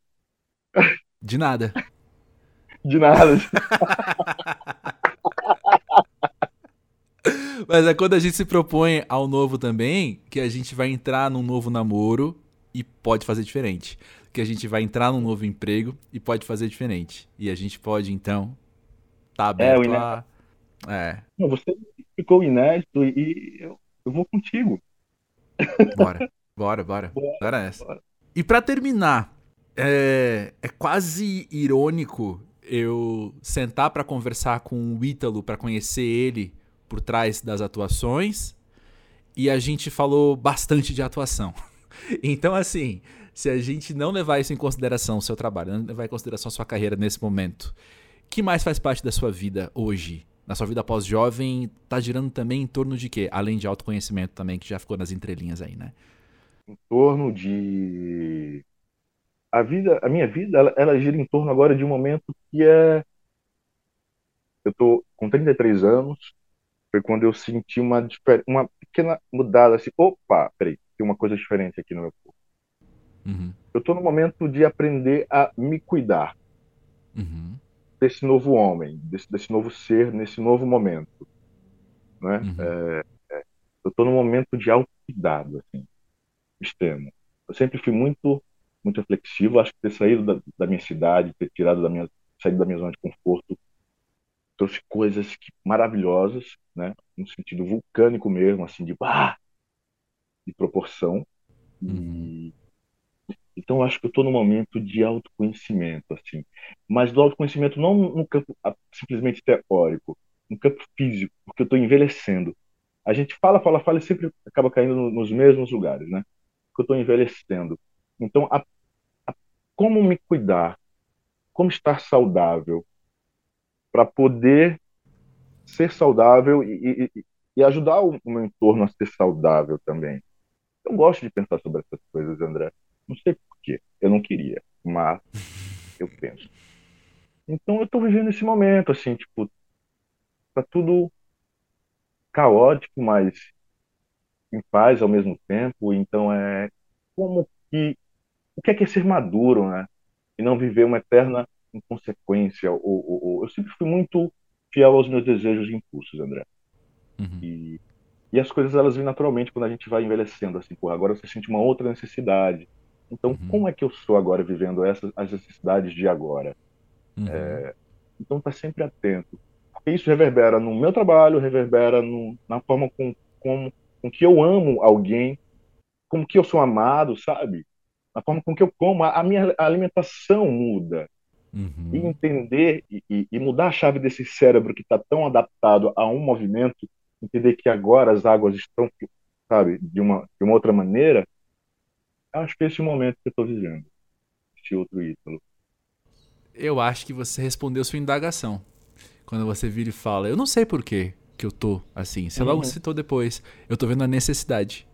De nada. De nada. Mas é quando a gente se propõe ao novo também, que a gente vai entrar num novo namoro e pode fazer diferente. Que a gente vai entrar num novo emprego e pode fazer diferente. E a gente pode, então, tá é, aberto é, a. É. Não, você ficou inédito e eu, eu vou contigo. Bora, bora, bora. Bora, bora essa. Bora. E para terminar, é, é quase irônico eu sentar para conversar com o Ítalo, para conhecer ele por trás das atuações, e a gente falou bastante de atuação. Então, assim, se a gente não levar isso em consideração, o seu trabalho, não levar em consideração a sua carreira nesse momento, que mais faz parte da sua vida hoje? Na sua vida pós-jovem, tá girando também em torno de quê? Além de autoconhecimento também, que já ficou nas entrelinhas aí, né? Em torno de a vida, a minha vida, ela, ela gira em torno agora de um momento que é eu tô com 33 anos, foi quando eu senti uma uma pequena mudada assim, opa, peraí, tem uma coisa diferente aqui no meu corpo. Uhum. Eu tô no momento de aprender a me cuidar. Uhum. Desse novo homem, desse, desse novo ser, nesse novo momento. Né? Uhum. É, é, eu tô no momento de autocuidado, assim, extremo. Eu sempre fui muito muito reflexivo. Acho que ter saído da, da minha cidade, ter tirado da minha, saído da minha zona de conforto, trouxe coisas que, maravilhosas, né? No sentido vulcânico mesmo, assim, de bah, de proporção. Uhum. então acho que eu estou num momento de autoconhecimento, assim, mas do autoconhecimento não no campo simplesmente teórico, no campo físico, porque eu estou envelhecendo. A gente fala, fala, fala e sempre acaba caindo nos mesmos lugares, né? Porque eu estou envelhecendo. Então, a, a, como me cuidar? Como estar saudável? Para poder ser saudável e, e, e ajudar o, o meu entorno a ser saudável também. Eu gosto de pensar sobre essas coisas, André. Não sei porquê. Eu não queria, mas eu penso. Então eu tô vivendo esse momento, assim, tipo, tá tudo caótico, mas em paz ao mesmo tempo. Então é como que o que é, que é ser maduro, né? E não viver uma eterna inconsequência. Ou, ou, ou... Eu sempre fui muito fiel aos meus desejos e impulsos, André. Uhum. E, e as coisas elas vêm naturalmente quando a gente vai envelhecendo, assim, pô, agora você sente uma outra necessidade. Então, uhum. como é que eu sou agora vivendo essas as necessidades de agora? Uhum. É, então, tá sempre atento. Porque isso reverbera no meu trabalho, reverbera no, na forma com, com, com que eu amo alguém, como que eu sou amado, sabe? a forma com que eu como, a minha alimentação muda. Uhum. E entender e, e, mudar a chave desse cérebro que está tão adaptado a um movimento, entender que agora as águas estão, sabe, de uma, de uma outra maneira, acho que é esse momento que eu estou vivendo. Este outro ídolo. Eu acho que você respondeu sua indagação. Quando você vira e fala, eu não sei por que que eu tô assim. Você uhum. logo citou depois. Eu tô vendo a necessidade.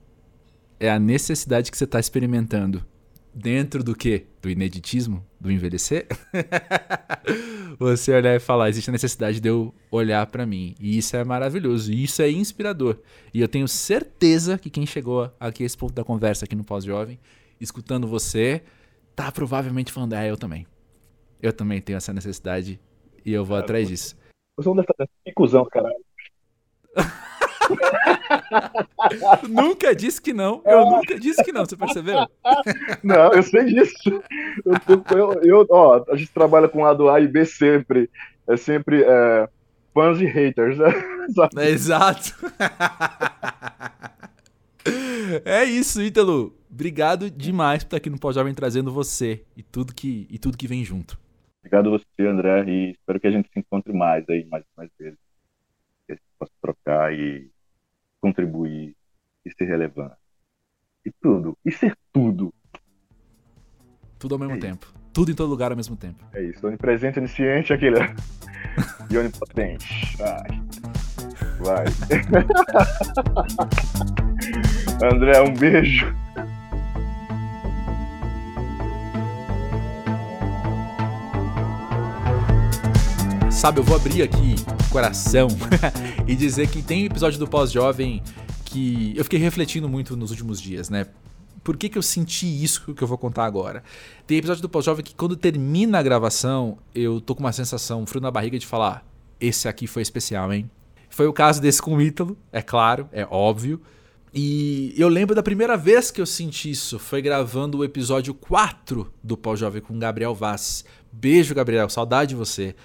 É a necessidade que você está experimentando dentro do que? Do ineditismo? Do envelhecer? você olhar e falar, existe a necessidade de eu olhar para mim. E isso é maravilhoso, e isso é inspirador. E eu tenho certeza que quem chegou aqui a esse ponto da conversa aqui no Pós-Jovem, escutando você, tá provavelmente falando, é, eu também. Eu também tenho essa necessidade e eu vou cara, atrás disso. Você estar que cuzão, caralho. nunca disse que não. Eu nunca disse que não, você percebeu? Não, eu sei disso. Eu, eu, eu, ó, a gente trabalha com lado A e B sempre. É sempre é, fãs e haters. Né? É, exato. É isso, Ítalo. Obrigado demais por estar aqui no Pós-Jovem trazendo você e tudo que, e tudo que vem junto. Obrigado a você, André, e espero que a gente se encontre mais aí, mais, mais vezes. Que a gente possa trocar e contribuir e ser relevante. E tudo. E ser tudo. Tudo ao mesmo é tempo. Isso. Tudo em todo lugar ao mesmo tempo. É isso. Onipresente, onisciente, aquele. e onipotente. Vai. Vai. André, um beijo. Sabe, eu vou abrir aqui o coração e dizer que tem um episódio do Pós-Jovem que eu fiquei refletindo muito nos últimos dias, né? Por que, que eu senti isso que eu vou contar agora? Tem episódio do Pós-Jovem que quando termina a gravação, eu tô com uma sensação, um frio na barriga de falar: esse aqui foi especial, hein? Foi o caso desse com o Ítalo, é claro, é óbvio. E eu lembro da primeira vez que eu senti isso, foi gravando o episódio 4 do Pós-Jovem com Gabriel Vaz. Beijo, Gabriel, saudade de você.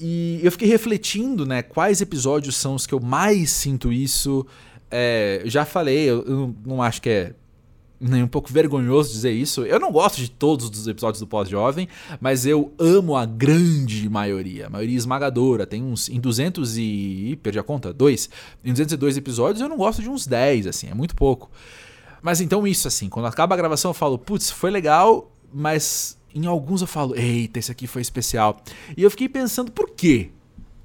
E eu fiquei refletindo, né, quais episódios são os que eu mais sinto isso. É, já falei, eu, eu não acho que é nem um pouco vergonhoso dizer isso. Eu não gosto de todos os episódios do Pós-Jovem, mas eu amo a grande maioria, a maioria esmagadora. Tem uns em 200 e perdi a conta, dois. Em 202 episódios eu não gosto de uns 10, assim, é muito pouco. Mas então isso assim, quando acaba a gravação eu falo, putz, foi legal, mas em alguns eu falo, eita, esse aqui foi especial. E eu fiquei pensando, por quê?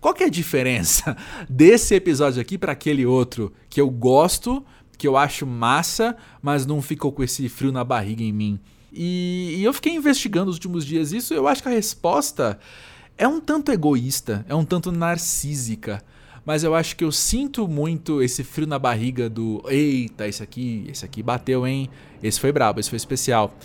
Qual que é a diferença desse episódio aqui para aquele outro que eu gosto, que eu acho massa, mas não ficou com esse frio na barriga em mim? E, e eu fiquei investigando os últimos dias isso, eu acho que a resposta é um tanto egoísta, é um tanto narcísica mas eu acho que eu sinto muito esse frio na barriga do eita, esse aqui, esse aqui bateu, hein? Esse foi brabo, esse foi especial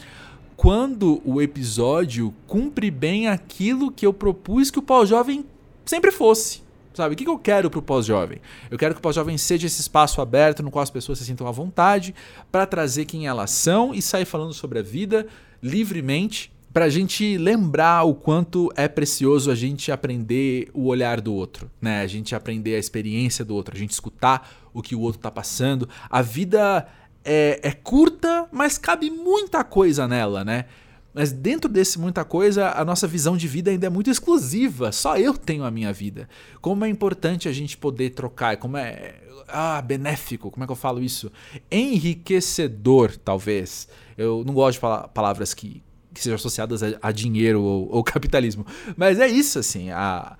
quando o episódio cumpre bem aquilo que eu propus que o pós-jovem sempre fosse. Sabe? O que eu quero pro pós-jovem? Eu quero que o pós-jovem seja esse espaço aberto no qual as pessoas se sintam à vontade para trazer quem elas são e sair falando sobre a vida livremente, para a gente lembrar o quanto é precioso a gente aprender o olhar do outro, né? A gente aprender a experiência do outro, a gente escutar o que o outro está passando. A vida é, é curta, mas cabe muita coisa nela, né? Mas dentro desse muita coisa, a nossa visão de vida ainda é muito exclusiva. Só eu tenho a minha vida. Como é importante a gente poder trocar, como é ah, benéfico, como é que eu falo isso? Enriquecedor, talvez. Eu não gosto de palavras que, que sejam associadas a, a dinheiro ou, ou, capitalismo. Mas é isso, assim, a,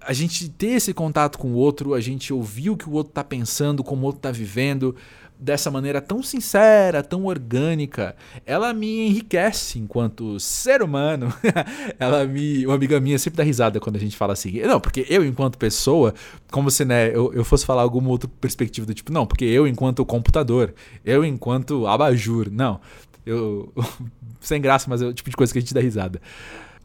a gente ter esse contato com o outro, a gente ouvir o que o outro está pensando, como o outro está vivendo dessa maneira tão sincera, tão orgânica, ela me enriquece enquanto ser humano. ela me. Uma amiga minha sempre dá risada quando a gente fala assim. Não, porque eu, enquanto pessoa, como se né, eu, eu fosse falar alguma outra perspectiva do tipo, não, porque eu, enquanto computador, eu, enquanto abajur. Não. Eu. Sem graça, mas é o tipo de coisa que a gente dá risada.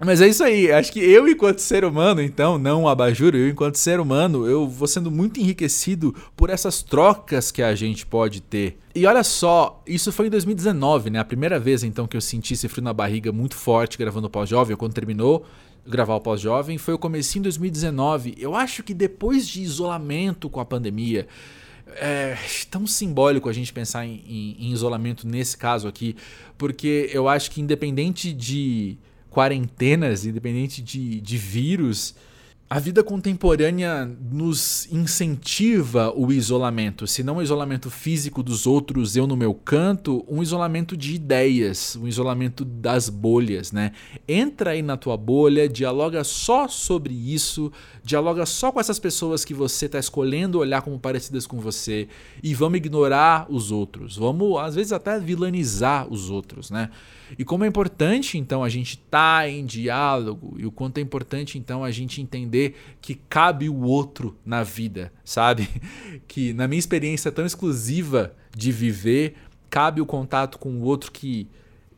Mas é isso aí. Acho que eu, enquanto ser humano, então, não o abajur, eu, enquanto ser humano, eu vou sendo muito enriquecido por essas trocas que a gente pode ter. E olha só, isso foi em 2019, né? A primeira vez, então, que eu senti esse frio na barriga muito forte gravando o pós-jovem, quando terminou gravar o pós-jovem, foi o começo em 2019. Eu acho que depois de isolamento com a pandemia, é tão simbólico a gente pensar em, em, em isolamento nesse caso aqui, porque eu acho que independente de quarentenas, independente de, de vírus, a vida contemporânea nos incentiva o isolamento, se não o isolamento físico dos outros, eu no meu canto, um isolamento de ideias, um isolamento das bolhas, né? Entra aí na tua bolha, dialoga só sobre isso, dialoga só com essas pessoas que você está escolhendo olhar como parecidas com você e vamos ignorar os outros, vamos às vezes até vilanizar os outros, né? E como é importante então a gente estar tá em diálogo e o quanto é importante então a gente entender que cabe o outro na vida, sabe? Que na minha experiência tão exclusiva de viver, cabe o contato com o outro que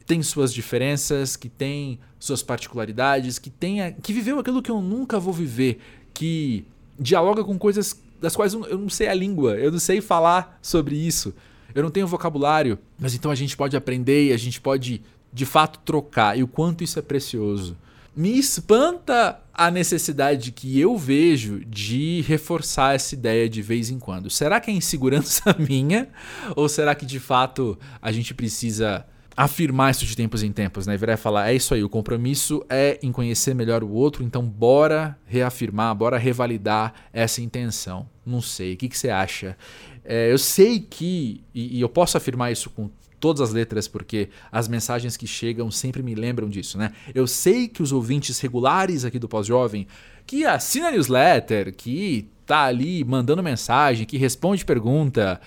tem suas diferenças, que tem suas particularidades, que tem que viveu aquilo que eu nunca vou viver, que dialoga com coisas das quais eu não sei a língua, eu não sei falar sobre isso, eu não tenho vocabulário, mas então a gente pode aprender e a gente pode de fato trocar e o quanto isso é precioso. Me espanta a necessidade que eu vejo de reforçar essa ideia de vez em quando. Será que é insegurança minha? Ou será que de fato a gente precisa afirmar isso de tempos em tempos, né? Virar e falar, é isso aí, o compromisso é em conhecer melhor o outro, então bora reafirmar, bora revalidar essa intenção. Não sei, o que, que você acha? É, eu sei que, e, e eu posso afirmar isso com todas as letras, porque as mensagens que chegam sempre me lembram disso, né? Eu sei que os ouvintes regulares aqui do Pós-Jovem, que assina a newsletter, que tá ali mandando mensagem, que responde pergunta,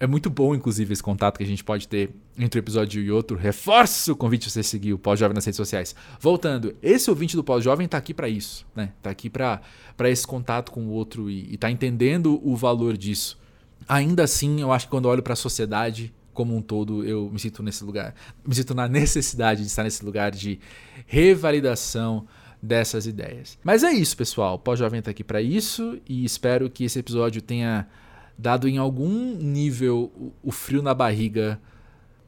é muito bom, inclusive, esse contato que a gente pode ter entre um episódio e outro. Reforço o convite de você seguir o Pós-Jovem nas redes sociais. Voltando, esse ouvinte do Pós-Jovem está aqui para isso, né? Tá aqui para esse contato com o outro e, está entendendo o valor disso. Ainda assim, eu acho que quando eu olho para a sociedade como um todo, eu me sinto nesse lugar. Me sinto na necessidade de estar nesse lugar de revalidação dessas ideias. Mas é isso, pessoal. Pós-Jovem está aqui para isso e espero que esse episódio tenha dado em algum nível o, frio na barriga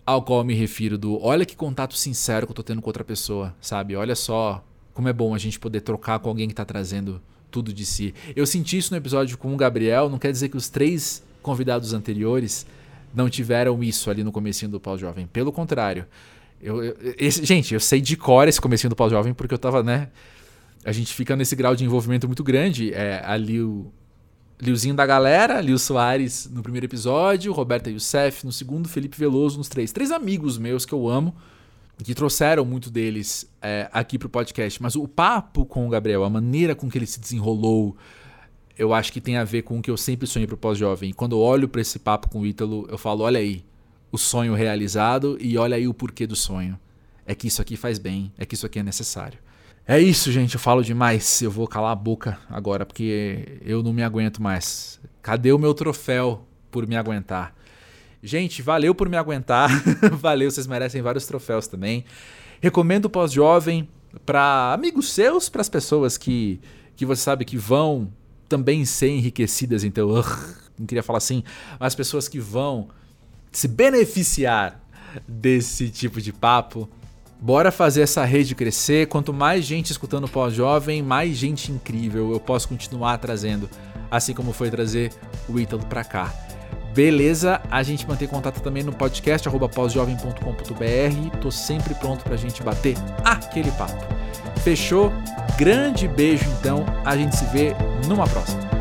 ao qual eu me refiro do olha que contato sincero que eu tô tendo com outra pessoa, sabe? Olha só como é bom a gente poder trocar com alguém que tá trazendo tudo de si. Eu senti isso no episódio com o Gabriel, não quer dizer que os três convidados anteriores não tiveram isso ali no comecinho do Pau Jovem. Pelo contrário. Eu, eu esse, gente, eu sei de cor esse comecinho do Pau Jovem porque eu tava, né? A gente fica nesse grau de envolvimento muito grande. É, ali o, Liuzinho da galera, Liu Soares no primeiro episódio, Roberta Youssef no segundo, Felipe Veloso nos três. Três amigos meus que eu amo, que trouxeram muito deles é, aqui pro podcast. Mas o papo com o Gabriel, a maneira com que ele se desenrolou, eu acho que tem a ver com o que eu sempre sonhei pro pós-jovem. Quando eu olho para esse papo com o Ítalo, eu falo: olha aí, o sonho realizado e olha aí o porquê do sonho. É que isso aqui faz bem, é que isso aqui é necessário. É isso, gente. Eu falo demais. Eu vou calar a boca agora porque eu não me aguento mais. Cadê o meu troféu por me aguentar? Gente, valeu por me aguentar. valeu, vocês merecem vários troféus também. Recomendo o pós-jovem para amigos seus, para as pessoas que, que você sabe que vão também ser enriquecidas. Então, uh, não queria falar assim, mas pessoas que vão se beneficiar desse tipo de papo. Bora fazer essa rede crescer. Quanto mais gente escutando pós-jovem, mais gente incrível eu posso continuar trazendo, assim como foi trazer o Ítalo pra cá. Beleza? A gente mantém contato também no podcast pós-jovem.com.br. Tô sempre pronto pra gente bater aquele papo. Fechou? Grande beijo então. A gente se vê numa próxima.